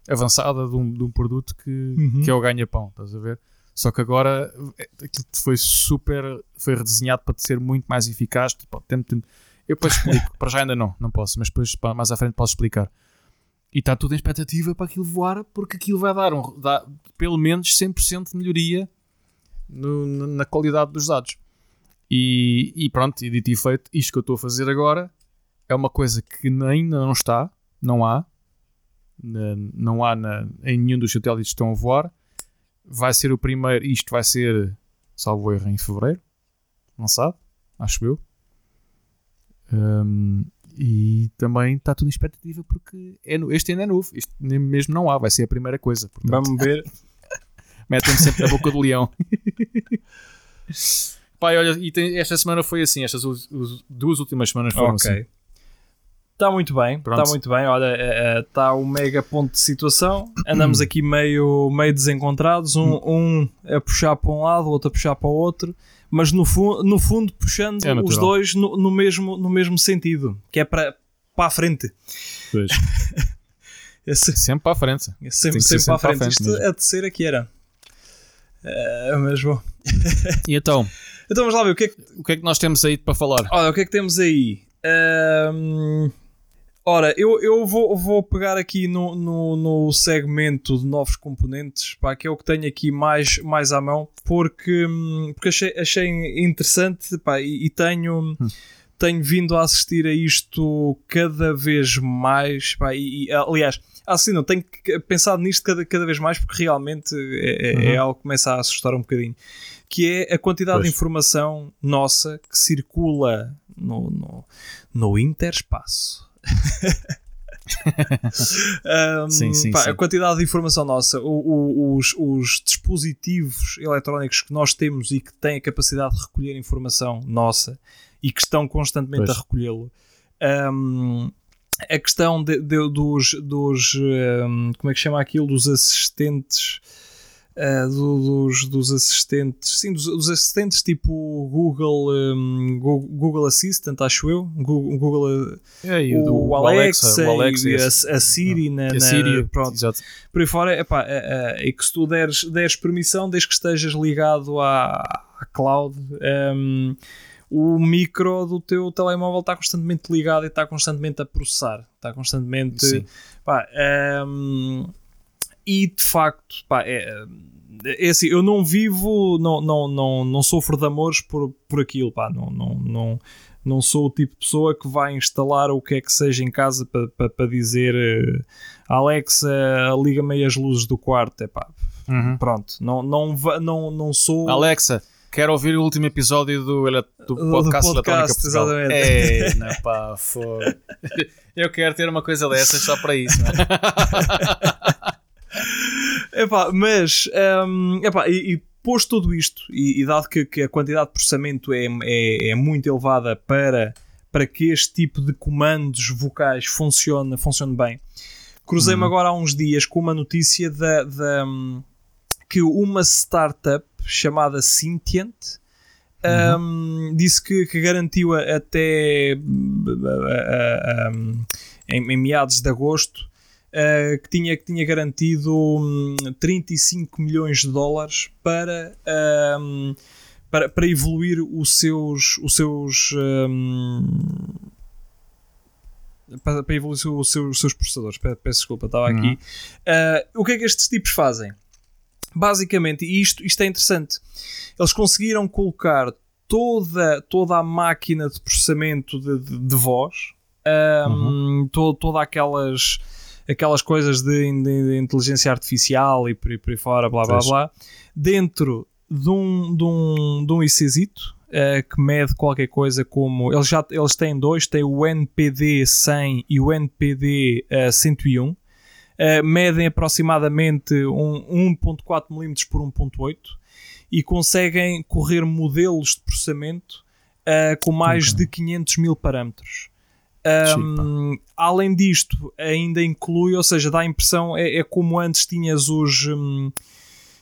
avançada de um, de um produto que, uhum. que é o ganha-pão, estás a ver? Só que agora é, aquilo foi super. Foi redesenhado para ser muito mais eficaz. Tento, eu depois explico, para já ainda não, não posso, mas depois mais à frente posso explicar. E está tudo em expectativa para aquilo voar, porque aquilo vai dar, um, pelo menos 100% de melhoria no, na qualidade dos dados. E, e pronto, e dito e feito, isto que eu estou a fazer agora é uma coisa que ainda não está, não há, não há na, em nenhum dos satélites que estão a voar. Vai ser o primeiro, isto vai ser, salvo erro, em fevereiro, não sabe, acho eu. Um, e também está tudo em expectativa porque é, este ainda é novo, este mesmo não há, vai ser a primeira coisa. Portanto, Vamos ver. Metem-me sempre na boca do leão. Pai, olha, e tem, esta semana foi assim, estas duas últimas semanas foram okay. assim. Está muito bem, está muito bem. Olha, está é, é o mega ponto de situação. Andamos aqui meio, meio desencontrados, um, um a puxar para um lado, o outro a puxar para o outro mas no, fu no fundo puxando é os dois no, no, mesmo, no mesmo sentido, que é para, para a frente. Pois. Esse, sempre para a frente. Sempre, sempre, sempre, para a frente. frente Isto mesmo. a terceira que era. Uh, mas bom. e então? Então vamos lá ver o que, é que, o que é que nós temos aí para falar. Olha, o que é que temos aí? Uh, Ora, eu, eu vou, vou pegar aqui no, no, no, segmento de novos componentes, pá, que é o que tenho aqui mais, mais à mão, porque, hum, porque achei, achei interessante pá, e, e tenho, hum. tenho vindo a assistir a isto cada vez mais. Pá, e, e, aliás, assim, não tenho pensado nisto cada, cada vez mais porque realmente é, é, é uhum. é algo que começa a assustar um bocadinho. Que é a quantidade pois. de informação nossa que circula no, no, no interespaço um, sim, sim, pá, sim. A quantidade de informação nossa, o, o, os, os, dispositivos eletrónicos que nós temos e que têm a capacidade de recolher informação nossa e que estão constantemente pois. a recolhê-lo. Um, a questão de, de, dos, dos um, como é que chama aquilo? Dos assistentes Uh, do, dos, dos assistentes, sim, dos, dos, assistentes tipo Google, um, Google Assistant, acho eu, Google, Google é, o, o, Alexa, Alexa, o Alexa e a, a Siri, na, a Siri pronto, exato. por aí fora, epá, é, é, que se tu deres, deres permissão, desde que estejas ligado à, à cloud, um, o micro do teu telemóvel está constantemente ligado e está constantemente a processar, está constantemente. Pá, um, e de facto, pá, é, é assim, eu não vivo, não, não, não, não sofro de amores por, por aquilo, pá, não, não, não, não sou o tipo de pessoa que vai instalar o que é que seja em casa para pa, pa dizer uh, Alexa, liga-me as luzes do quarto, é pá, uhum. pronto, não, não, não, não sou. Alexa, quero ouvir o último episódio do, do podcast, do podcast exatamente. É, não, pá, foi. Eu quero ter uma coisa dessas só para isso, epá, mas, um, epá, e, e posto tudo isto, e, e dado que, que, a quantidade de processamento é, é, é, muito elevada para, para que este tipo de comandos vocais funcione, funcione bem, cruzei-me uhum. agora há uns dias com uma notícia da, da, que uma startup chamada Sentient. Um, disse que, que garantiu até um, em, em, meados de agosto uh, que, tinha, que tinha garantido um, 35 milhões de dólares para, um, para, para evoluir os seus, os seus para, para evoluir os seus, os seus processadores. Peço desculpa, estava uhum. aqui. Uh, o que é que estes tipos fazem? Basicamente, e isto, isto é interessante, eles conseguiram colocar toda, toda a máquina de processamento de, de, de voz, um, uhum. to, toda aquelas aquelas coisas de, de, inteligência artificial e por, por aí fora, blá blá blá, dentro de um, de um, de um ICzito, uh, que mede qualquer coisa como. Eles, já, eles têm dois: tem o NPD 100 e o NPD uh, 101. Uh, medem aproximadamente um, 1.4 mm por 1.8 e conseguem correr modelos de processamento com mais uhum. de 500 mil parâmetros. Um, além disto, ainda inclui, ou seja, dá a impressão, é, é como antes tinhas os. Um,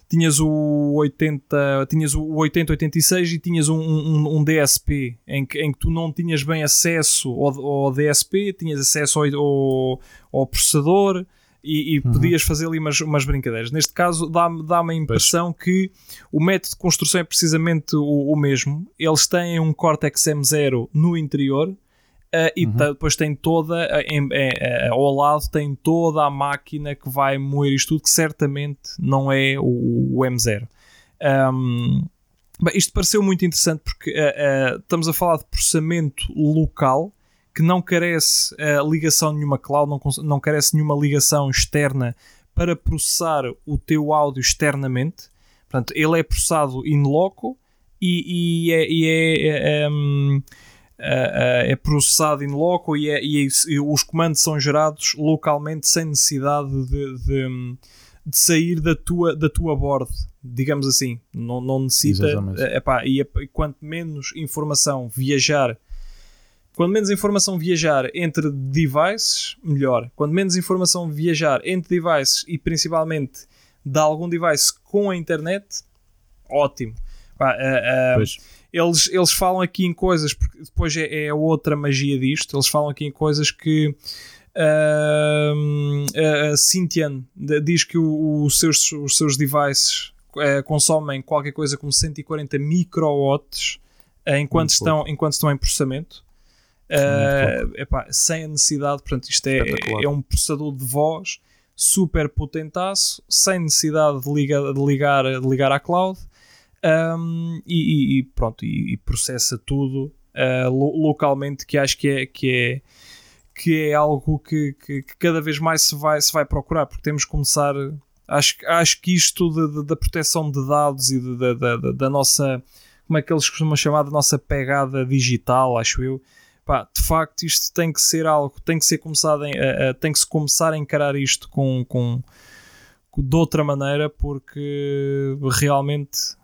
tinhas o 80, tinhas o 8086 e tinhas um, um, um, DSP em que, em que tu não tinhas bem acesso ao, ao DSP, tinhas acesso ao, ao, ao processador e, e uhum. podias fazer ali umas, umas brincadeiras. Neste caso, dá-me dá a impressão pois. que o método de construção é precisamente o, o mesmo. Eles têm um Cortex M0 no interior Uh, e uhum. depois tem toda, em, em, ao lado, tem toda a máquina que vai moer isto tudo, que certamente não é o, o M0. Um, bem, isto pareceu muito interessante porque uh, uh, estamos a falar de processamento local que não carece ligação nenhuma cloud, não, não carece nenhuma ligação externa para processar o teu áudio externamente. Portanto, ele é processado in loco e, e é, e é, é um, é processado in loco e, é, e, é e, os comandos são gerados localmente sem necessidade de, de, de, sair da tua, da tua board, digamos assim. Não, não necessita. Epá, e, e quanto menos informação viajar. Quanto menos informação viajar entre devices, melhor. Quanto menos informação viajar entre devices e principalmente de algum device com a internet, ótimo. Pá, uh, uh, eles, eles falam aqui em coisas, porque depois é, é outra magia disto, eles falam aqui em coisas que uh, a Cynthian diz que o, o seus, os seus devices uh, consomem qualquer coisa como 140 microwatts uh, enquanto, estão, enquanto estão em processamento. Uh, epá, sem a necessidade, portanto, isto é, é, é, um processador de voz super potentaço, sem necessidade de ligar, de ligar, de ligar à cloud um, e, e, pronto, e, e processa tudo uh, lo, localmente, que acho que é, que é, que é algo que, que, que, cada vez mais se vai, se vai procurar, porque temos que começar. Acho, acho que isto da proteção de dados e da, da, da, nossa. Como é que eles costumam chamar? Da nossa pegada digital, acho eu. Pá, de facto, isto tem que ser algo, tem que ser começado, em, tem que se começar a encarar isto com, com, de outra maneira, porque realmente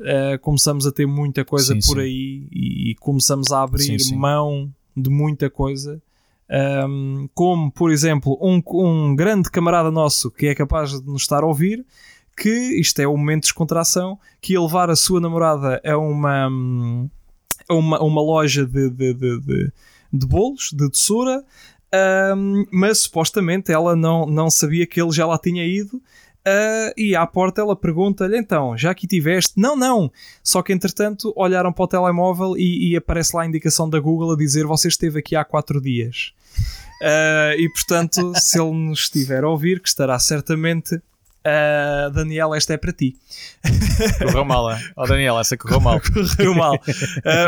uh, começamos a ter muita coisa sim, por sim. aí e, e, começamos a abrir sim, mão de muita coisa. Um, como, por exemplo, um, um grande camarada nosso que é capaz de nos estar a ouvir, que isto é o momento de descontração, que ia levar a sua namorada a uma, a uma, uma loja de, de, de, de, de bolos, de tesoura, um, mas supostamente ela não, não sabia que ele já lá tinha ido Uh, e à porta ela pergunta-lhe: então, já aqui tiveste? Não, não. Só que entretanto olharam para o telemóvel e, e aparece lá a indicação da Google a dizer: você esteve aqui há quatro dias. Uh, e portanto, se ele nos estiver a ouvir, que estará certamente. Uh, Daniel, esta é para ti. Correu mal, é? Oh, Daniel, essa correu mal. correu mal.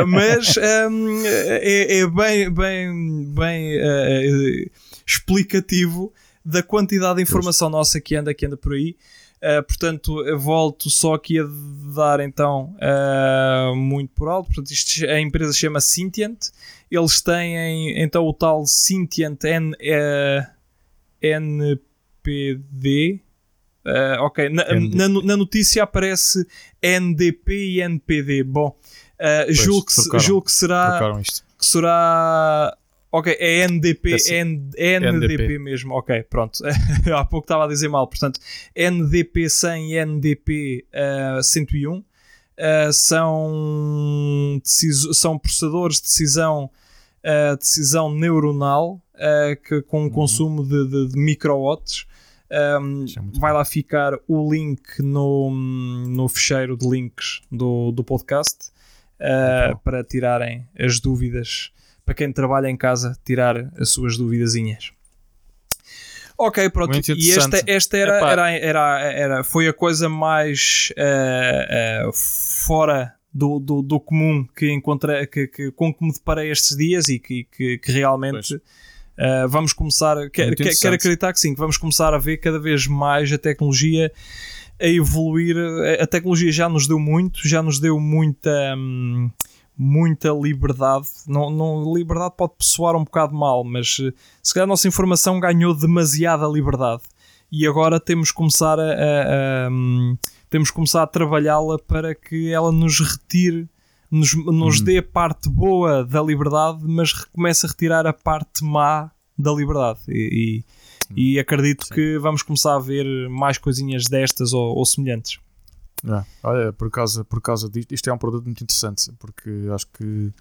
Mas um, é, é, bem, bem, bem explicativo da quantidade de informação nossa que anda, que anda por aí. Uh, portanto, volto só aqui a dar então uh, muito por alto. Portanto, isto, a empresa chama Sintient. Eles têm então o tal Sintient N, uh, NPD. ok, na, na, na, notícia aparece NDP e NPD. Bom, julgo, que, julgo que será. Que será Ok, é NDP, é assim, N, NDP, NDP mesmo. Ok, pronto. Há pouco estava a dizer mal. Portanto, NDP 100 e NDP uh, 101 uh, são, são processadores de decisão, uh, decisão neuronal uh, que, com um uhum. consumo de, de, de microwatts. Um, é vai lá ficar o link no, no fecheiro de links do, do podcast uh, para tirarem as dúvidas. Para quem trabalha em casa, tirar as suas duvidazinhas. Ok, pronto. E esta, esta era, era, era, era, foi a coisa mais uh, uh, fora do, do, do, comum que encontrei, que, que, com que me deparei estes dias e que, que, que realmente uh, vamos começar. Quero, quero acreditar que sim, que vamos começar a ver cada vez mais a tecnologia a evoluir. A tecnologia já nos deu muito, já nos deu muita. Hum, muita liberdade. Não, não, liberdade pode soar um bocado mal, mas eh, se calhar a nossa informação ganhou demasiada liberdade e agora temos que começar a, a, a um, temos que começar a trabalhá-la para que ela nos retire, nos, nos hum. dê a parte boa da liberdade, mas comece a retirar a parte má da liberdade. E, e, e acredito Sim. que vamos começar a ver mais coisinhas destas ou, ou semelhantes. É. Olha, por causa, por causa disto, isto é um produto muito interessante porque acho que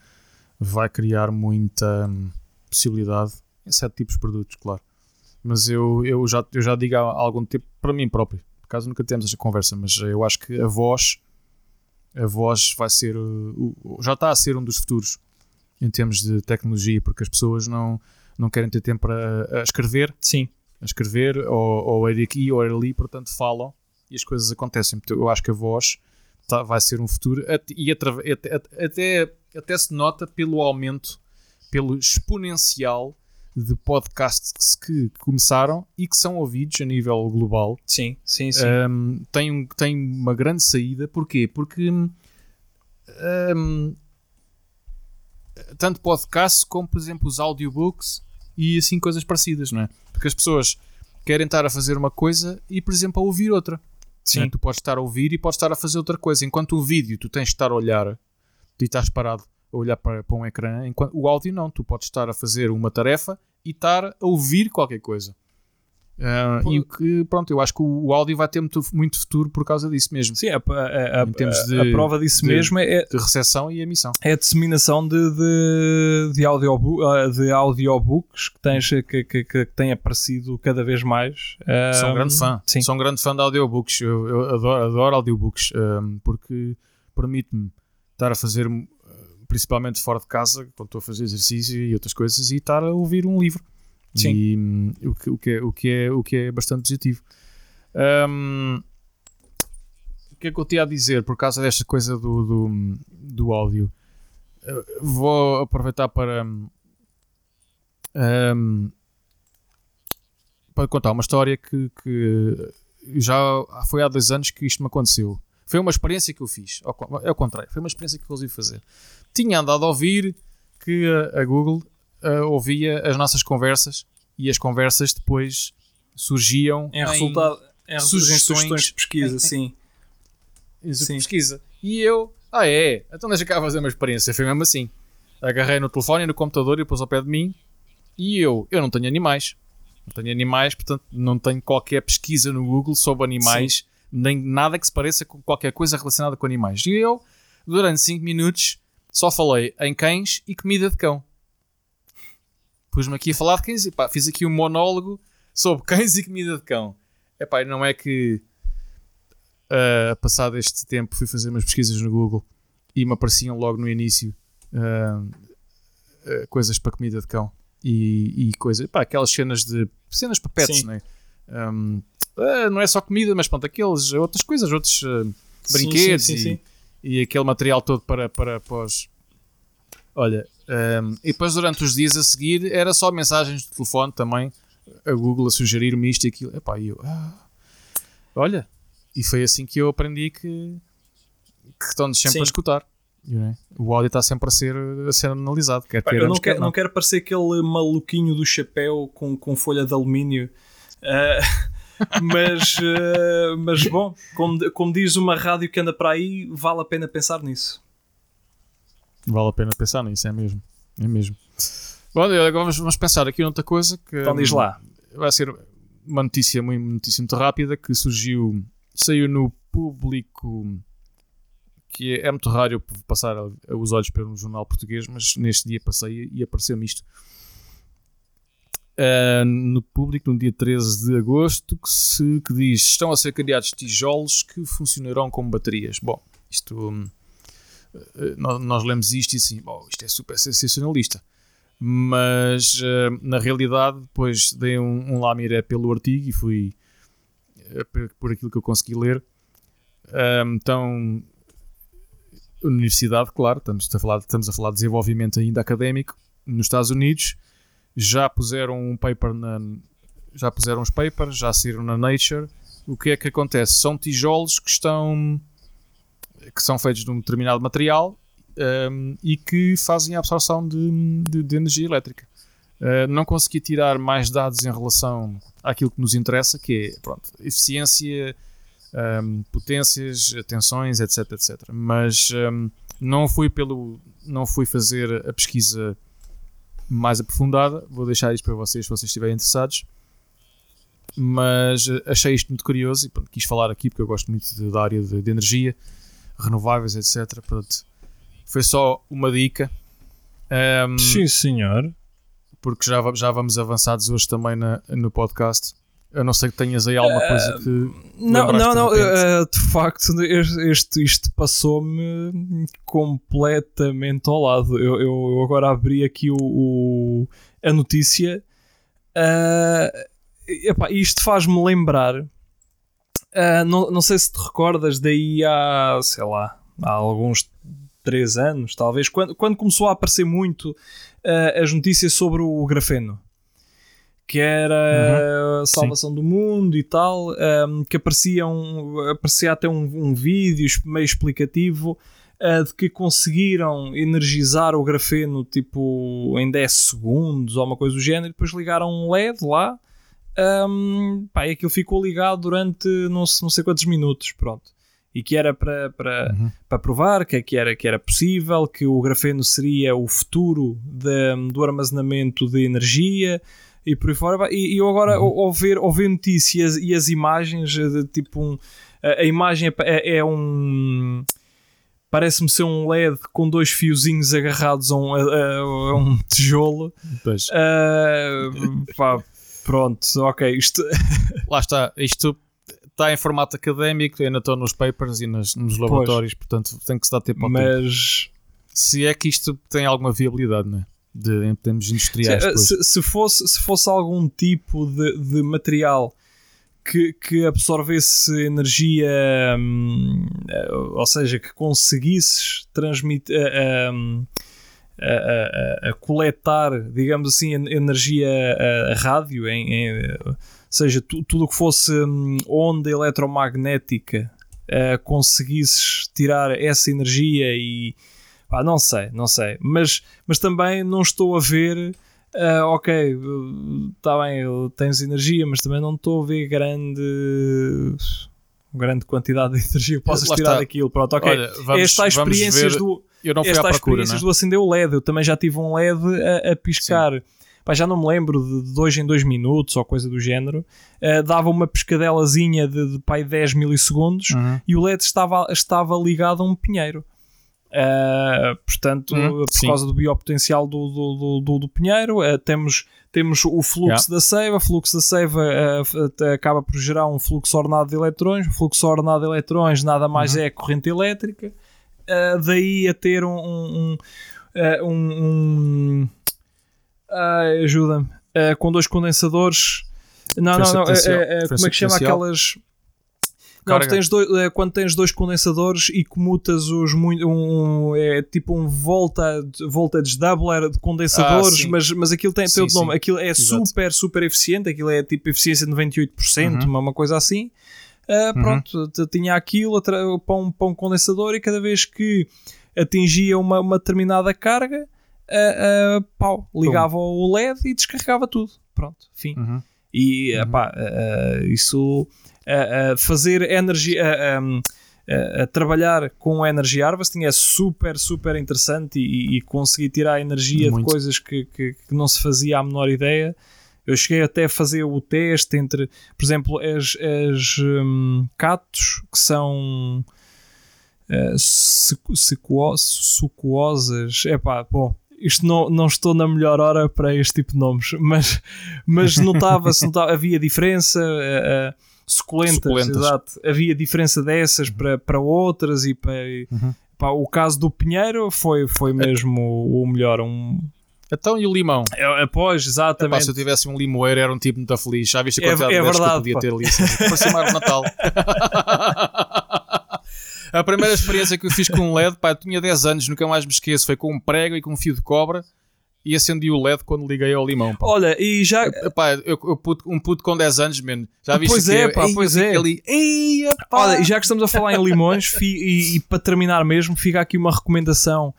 vai criar muita hum, possibilidade em sete tipos de produtos, claro. Mas eu, eu, já, eu já digo há algum tempo para mim próprio, por acaso nunca temos esta conversa, mas eu acho que a voz a voz vai ser já está a ser um dos futuros em termos de tecnologia, porque as pessoas não, não querem ter tempo para a escrever. Sim. A escrever, ou, ou ir aqui ou ir ali, portanto falam e as coisas acontecem. Eu acho que a voz tá, vai ser um futuro e até, até, até se nota pelo aumento, pelo exponencial de podcasts que começaram e que são ouvidos a nível global. Sim, sim, sim. Um, tem, tem uma grande saída. Porquê? Porque um, tanto podcasts como, por exemplo, os audiobooks e assim coisas parecidas, não é? Porque as pessoas querem estar a fazer uma coisa e, por exemplo, a ouvir outra. Sim. Né? Tu podes estar a ouvir e podes estar a fazer outra coisa. Enquanto o vídeo tu tens de estar a olhar e estás parado a olhar para, para um ecrã, enquanto o áudio não, tu podes estar a fazer uma tarefa e estar a ouvir qualquer coisa. Uh, e o que, pronto, eu acho que o, o áudio vai ter muito, muito futuro por causa disso mesmo. Sim, a, a, a, de, a prova disso de, mesmo é de recepção e emissão. É a disseminação de, de, de, audiobook, ah, de audiobooks que, tens, que, que, que tem aparecido cada vez mais. Sou um grande fã. Sim. Sou um grande fã de audiobooks. Eu, eu adoro, adoro audiobooks um, porque permite-me estar a fazer, principalmente fora de casa, quando estou a fazer exercício e outras coisas, e estar a ouvir um livro. Sim. E, um, o, que, o, que é, o, que é, o que é bastante positivo. Um, o que é que eu tinha a dizer por causa desta coisa do, do, do áudio? Vou aproveitar para, um, para contar uma história que, que já foi há dois anos que isto me aconteceu. Foi uma experiência que eu fiz. É o contrário, foi uma experiência que eu resolvi fazer. Tinha andado a ouvir que a Google uh, ouvia as nossas conversas e as conversas depois surgiam em, em resultado em sugestões, sugestões de pesquisa, sim. Sim. pesquisa. E eu, ah é, então deixa cá fazer uma experiência. Foi mesmo assim. Agarrei no telefone e no computador e pôs ao pé de mim. E eu, eu não tenho animais. Não tenho animais, portanto não tenho qualquer pesquisa no Google sobre animais, sim. nem nada que se pareça com qualquer coisa relacionada com animais. E eu, durante 5 minutos, só falei em cães e comida de cão pus-me aqui a falar de cães e pá, fiz aqui um monólogo sobre cães e comida de cão. Epá, não é que uh, passado este tempo fui fazer umas pesquisas no Google e me apareciam logo no início uh, uh, coisas para comida de cão e, e coisas, pá, aquelas cenas de cenas para pets, não é? Um, não é só comida, mas pronto, aqueles, outras coisas, outros brinquedos sim, sim, sim, e, e, aquele material todo para, para, para os, Olha, um, e depois durante os dias a seguir era só mensagens de telefone também, a Google a sugerir-me isto e aquilo. Epá, e eu, ah, olha, e foi assim que eu aprendi que, que estão-nos sempre Sim. a escutar. O áudio está sempre a ser, a ser analisado. Quer eu não, quero, não. não quero parecer aquele maluquinho do chapéu com, com folha de alumínio. Uh, mas, uh, mas bom, como, como diz uma rádio que anda para aí, vale a pena pensar nisso. Vale a pena pensar nisso, é mesmo. É mesmo. Bom, agora vamos, vamos pensar aqui noutra coisa que Então diz lá. vai ser uma notícia muito, uma notícia muito rápida que surgiu, saiu no público que é, é muito raro eu passar os olhos para um jornal português, mas neste dia passei e apareceu-me isto. Uh, no público, no dia 13 de agosto, que, se, que diz estão a ser criados tijolos que funcionarão como baterias. Bom, isto uh, nós, nós, lemos isto e assim, bom, isto é super sensacionalista. Mas uh, na realidade, depois dei um, um lamiré pelo artigo e fui por aquilo que eu consegui ler. então, universidade, claro, estamos a falar, estamos a falar de desenvolvimento ainda académico nos Estados Unidos já puseram um paper na, já puseram os papers, já saíram na Nature. O que é que acontece? São tijolos que estão que são feitos de um determinado material um, e que fazem a absorção de, de, de energia elétrica. Uh, não consegui tirar mais dados em relação àquilo que nos interessa, que é pronto, eficiência, um, potências, tensões, etc, etc. Mas um, não fui pelo, não fui fazer a pesquisa mais aprofundada. Vou deixar isto para vocês se vocês estiverem interessados. Mas eh, achei isto muito curioso e pronto, quis falar aqui porque eu gosto muito da área de, de, energia, renováveis, etc. Pronto, foi só uma dica. Um, Sim, senhor. Porque já, já vamos avançados hoje também na, no podcast. A não ser que tenhas aí alguma coisa que. não, não, não. De, uh, de facto, este, isto passou-me completamente ao lado. Eu, eu agora abri aqui o, o a notícia. Uh, epá, isto faz-me lembrar. Uh, não, não sei se te recordas daí há, sei lá, há alguns três anos, talvez, quando, quando começou a aparecer muito uh, as notícias sobre o grafeno que era uhum. a salvação Sim. do mundo e tal, um, que aparecia, um, aparecia até um, um vídeo meio explicativo uh, de que conseguiram energizar o grafeno tipo em 10 segundos ou uma coisa do género, e depois ligaram um LED lá um, pá, e aquilo ficou ligado durante não sei, não sei quantos minutos, pronto. E que era para, para, uhum. para provar que, que, era, que era possível, que o grafeno seria o futuro de, do armazenamento de energia, e por aí fora. E, e eu agora, uhum. ao, ver, ao ver notícias e as imagens, de, tipo, um, a, a, imagem é, é, é um. Parece-me ser um LED com dois fiozinhos agarrados a um, a, a um tijolo. Pois. Uh, pá, pronto, ok. Isto... Lá está, isto está em formato académico, ainda estou nos papers e nas, nos laboratórios, pois. portanto tem que se dar tempo ao Mas... tempo. Se é que isto tem alguma viabilidade, não é? de, em termos industriais. Se, se, fosse, se fosse algum tipo de, de material que, que absorvesse energia, hum, eh, ou seja, que conseguisses transmitir. Hum, a, a, a, coletar, digamos assim, energia a, rádio, em, em, ou seja, tu, tudo o que fosse hum, onda eletromagnética, uh, conseguisses tirar essa energia e, Pá, não sei, não sei. Mas, mas também não estou a ver. Uh, ok, está bem, tens energia, mas também não estou a ver grande grande quantidade de energia que possas tirar está. daquilo. Pronto, ok. Olha, vamos, Esta experiências ver. do. Eu não fui à procura, né? do acender o LED. Eu também já tive um LED a, a piscar. Pá, já não me lembro de, de dois em dois minutos ou coisa do género. Uh, dava uma pescadelazinha de, de pai 10 milissegundos uhum. e o LED estava, estava ligado a um pinheiro. Uh, portanto, hum, por sim. causa do biopotencial do, do, do, do pinheiro, uh, temos, temos o fluxo yeah. da seiva. O fluxo da seiva acaba por gerar um fluxo ordenado de eletrões. O fluxo ordenado de eletrões nada mais uhum. é corrente elétrica. Daí a ter um. um, um, um ajuda-me. com dois condensadores. Não, não, não. É, é, como é que chama aquelas não, tens dois, é, quando tens dois condensadores e comutas os um, é tipo um voltage, voltage doubler de condensadores, ah, mas, mas aquilo tem, sim, outro nome. Aquilo é Exato. super, super eficiente. Aquilo é tipo eficiência de 98%, uhum. uma, coisa assim. Uh, pronto, uhum. tinha aquilo para um, para um condensador e cada vez que atingia uma, uma determinada carga, uh, uh, pau, ligava o LED e descarregava tudo. Pronto, fim. Uhum. E uhum. Epá, isso fazer energia. Um, a, a trabalhar com a Energy Harvesting é super, super interessante e, e conseguir tirar energia Muito. de coisas que, que, que, não se fazia a menor ideia. Eu cheguei até a fazer o teste entre, por exemplo, as, as um, catos que são uh, sucuosas. É pá, bom, isto não, não estou na melhor hora para este tipo de nomes, mas, mas notava-se, notava, havia diferença. Uh, uh, suculentas, suculentas, exato. Havia diferença dessas uhum. para, para outras e para, uhum. para, o caso do Pinheiro foi, foi mesmo é. o melhor. Um... Então e o limão? É, é pois, exatamente. Epá, se eu tivesse um limoeiro era um tipo muito feliz. Já viste a quantidade é, é de verdade, que eu podia ter ali? Parecia Natal. a primeira experiência que eu fiz com um LED, pá, eu tinha 10 anos, nunca mais me esqueço, foi com um prego e com um fio de cobra e acendi o LED quando liguei ao limão. Pá. Olha, e já. Pá, eu, eu puto, um puto com 10 anos, mano. Já viste Pois é, pá, pois é. Ali, Olha, e já que estamos a falar em limões, fi, e, e, para terminar mesmo, fica aqui uma recomendação.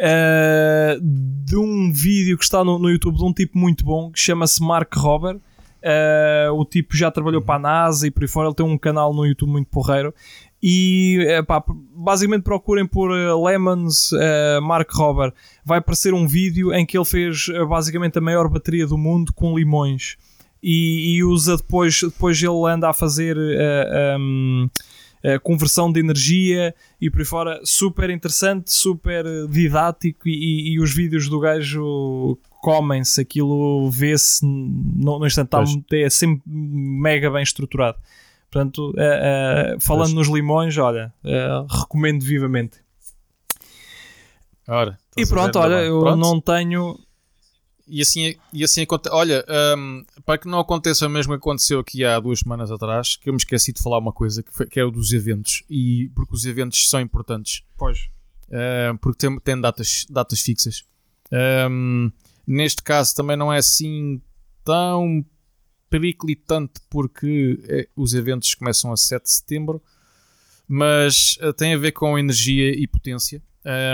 Uh, de um vídeo que está no, no, YouTube de um tipo muito bom que chama-se Mark Robert. Uh, o tipo já trabalhou para a NASA e por aí fora. Ele tem um canal no YouTube muito porreiro e pá, basicamente procurem por uh, Lemons uh, Mark Robert. Vai aparecer um vídeo em que ele fez uh, basicamente a maior bateria do mundo com limões e, e usa depois, depois ele anda a fazer um, conversão de energia e por aí fora. Super interessante, super didático. E, e os vídeos do gajo comem-se, aquilo vê-se no, no instante, é sempre mega bem estruturado. Portanto, uh, uh, falando nos limões, olha, uh, recomendo vivamente. Ora, e pronto, olha, eu pronto. não tenho. E assim, e assim olha, um, para que não aconteça o mesmo que aconteceu aqui há duas semanas atrás, que eu me esqueci de falar uma coisa que, foi, que é o dos eventos, e porque os eventos são importantes. Pois. porque tem, tem datas, datas fixas. Um, neste caso também não é assim tão periclitante porque é, os eventos começam a 7 de setembro, mas uh, tem a ver com energia e potência.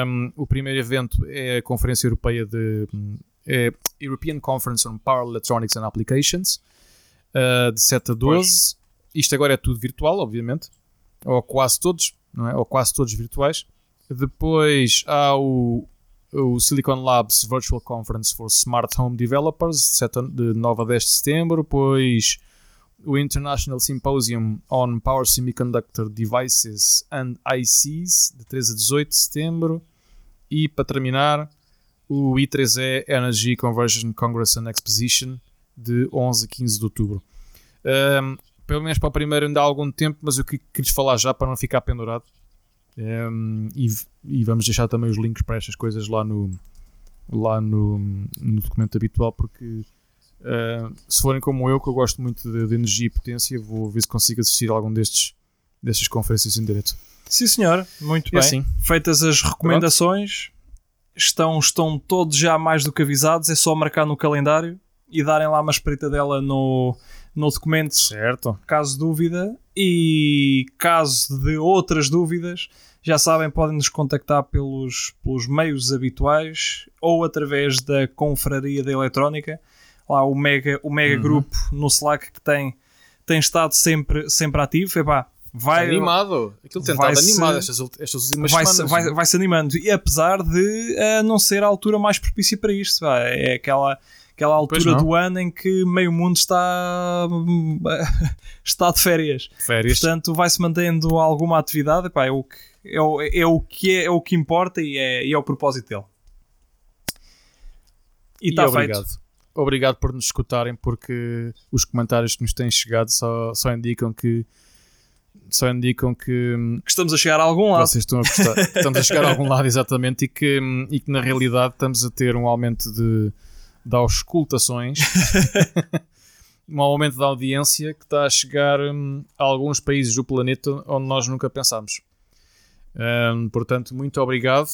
Um, o primeiro evento é a Conferência Europeia de é European Conference on Power Electronics and Applications, uh, de 7 a 12. Pois. Isto agora é tudo virtual, obviamente, ou quase todos, não é? ou quase todos virtuais. Depois há o o Silicon Labs Virtual Conference for Smart Home Developers, de 9 a 10 de setembro, depois o International Symposium on Power Semiconductor Devices and ICs, de 13 a 18 de setembro, e para terminar, o I3E Energy Conversion Congress and Exposition, de 11 a 15 de outubro. Um, pelo menos para o primeiro ainda há algum tempo, mas eu queria falar já para não ficar pendurado. Um, e, e, vamos deixar também os links para estas coisas lá no, lá no, no documento habitual, porque uh, se forem como eu, que eu gosto muito de, de, energia e potência, vou ver se consigo assistir a algum destes destas conferências em direto. Sim, senhor, muito bem. Assim. Feitas as recomendações, estão, estão todos já mais do que avisados, é só marcar no calendário e darem lá uma espreita dela no, no documento, certo. caso dúvida. E caso de outras dúvidas, já sabem, podem nos contactar pelos, pelos meios habituais ou através da Confraria da Eletrónica, lá o mega, o mega uhum. grupo no Slack que tem, tem estado sempre, sempre ativo. Epá, vai, animado, aquilo tem estado animado estas, estas últimas vai semanas. Se, vai, vai se animando, e apesar de uh, não ser a altura mais propícia para isto, é aquela aquela altura do ano em que meio mundo está, está de férias. férias. Portanto, vai-se mantendo alguma atividade, pá, é, o que, é, o, é, o que é, é o que importa e é, e é o propósito dele. E está feito. Obrigado por nos escutarem, porque os comentários que nos têm chegado só, só indicam que só indicam que, que, estamos a chegar a algum lado. Vocês estão a gostar. estamos a chegar a algum lado, exatamente, e que, e que na realidade estamos a ter um aumento de, de auscultações, um aumento da audiência que está a chegar hum, a alguns países do planeta onde nós nunca pensámos. Hum, portanto, muito obrigado.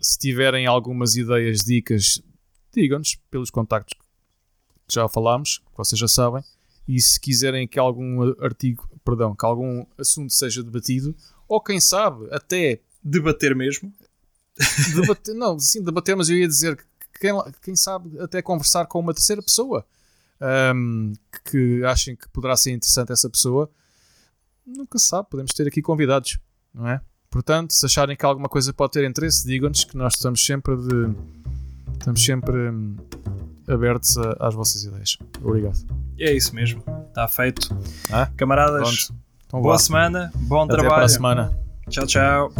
Se tiverem algumas ideias, dicas, digam-nos pelos contactos que já falámos, que vocês já sabem. E se quiserem que algum artigo, perdão, que algum assunto seja debatido, ou quem sabe até debater mesmo. Debater, não, sim, debater, mas eu ia dizer que quem, quem sabe até conversar com uma terceira pessoa um, que achem que poderá ser interessante essa pessoa. Nunca sabe, podemos ter aqui convidados. não é? Portanto, se acharem que alguma coisa pode ter interesse, digam-nos que nós estamos sempre de estamos sempre hum, abertos a, às vossas ideias. Obrigado. É isso mesmo. Está feito. Ah? Camaradas, então, boa vá. semana, bom Até trabalho. Até para a semana. Tchau, tchau.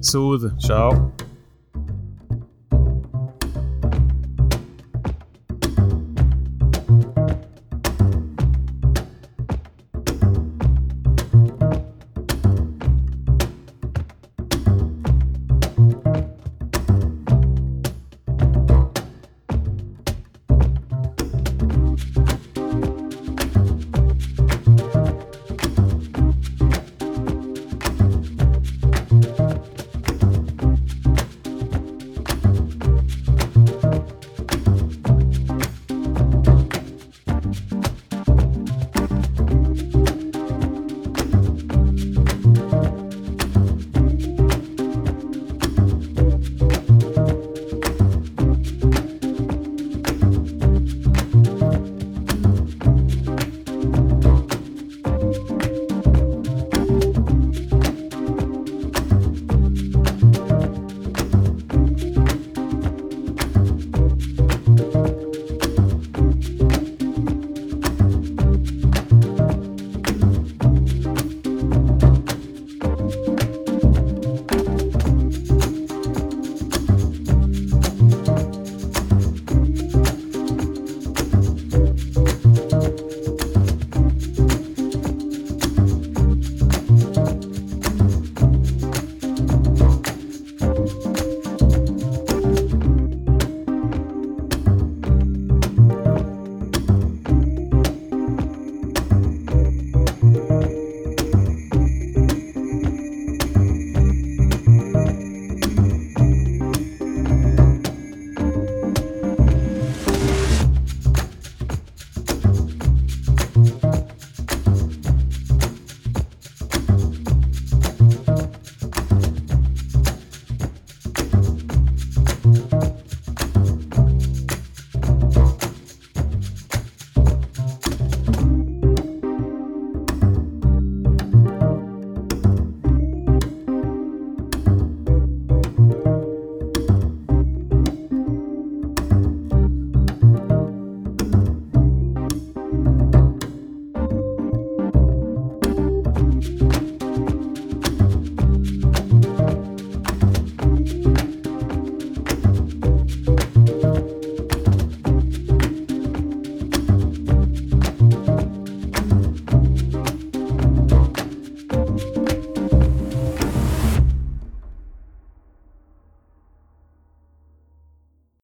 Saúde. Tchau.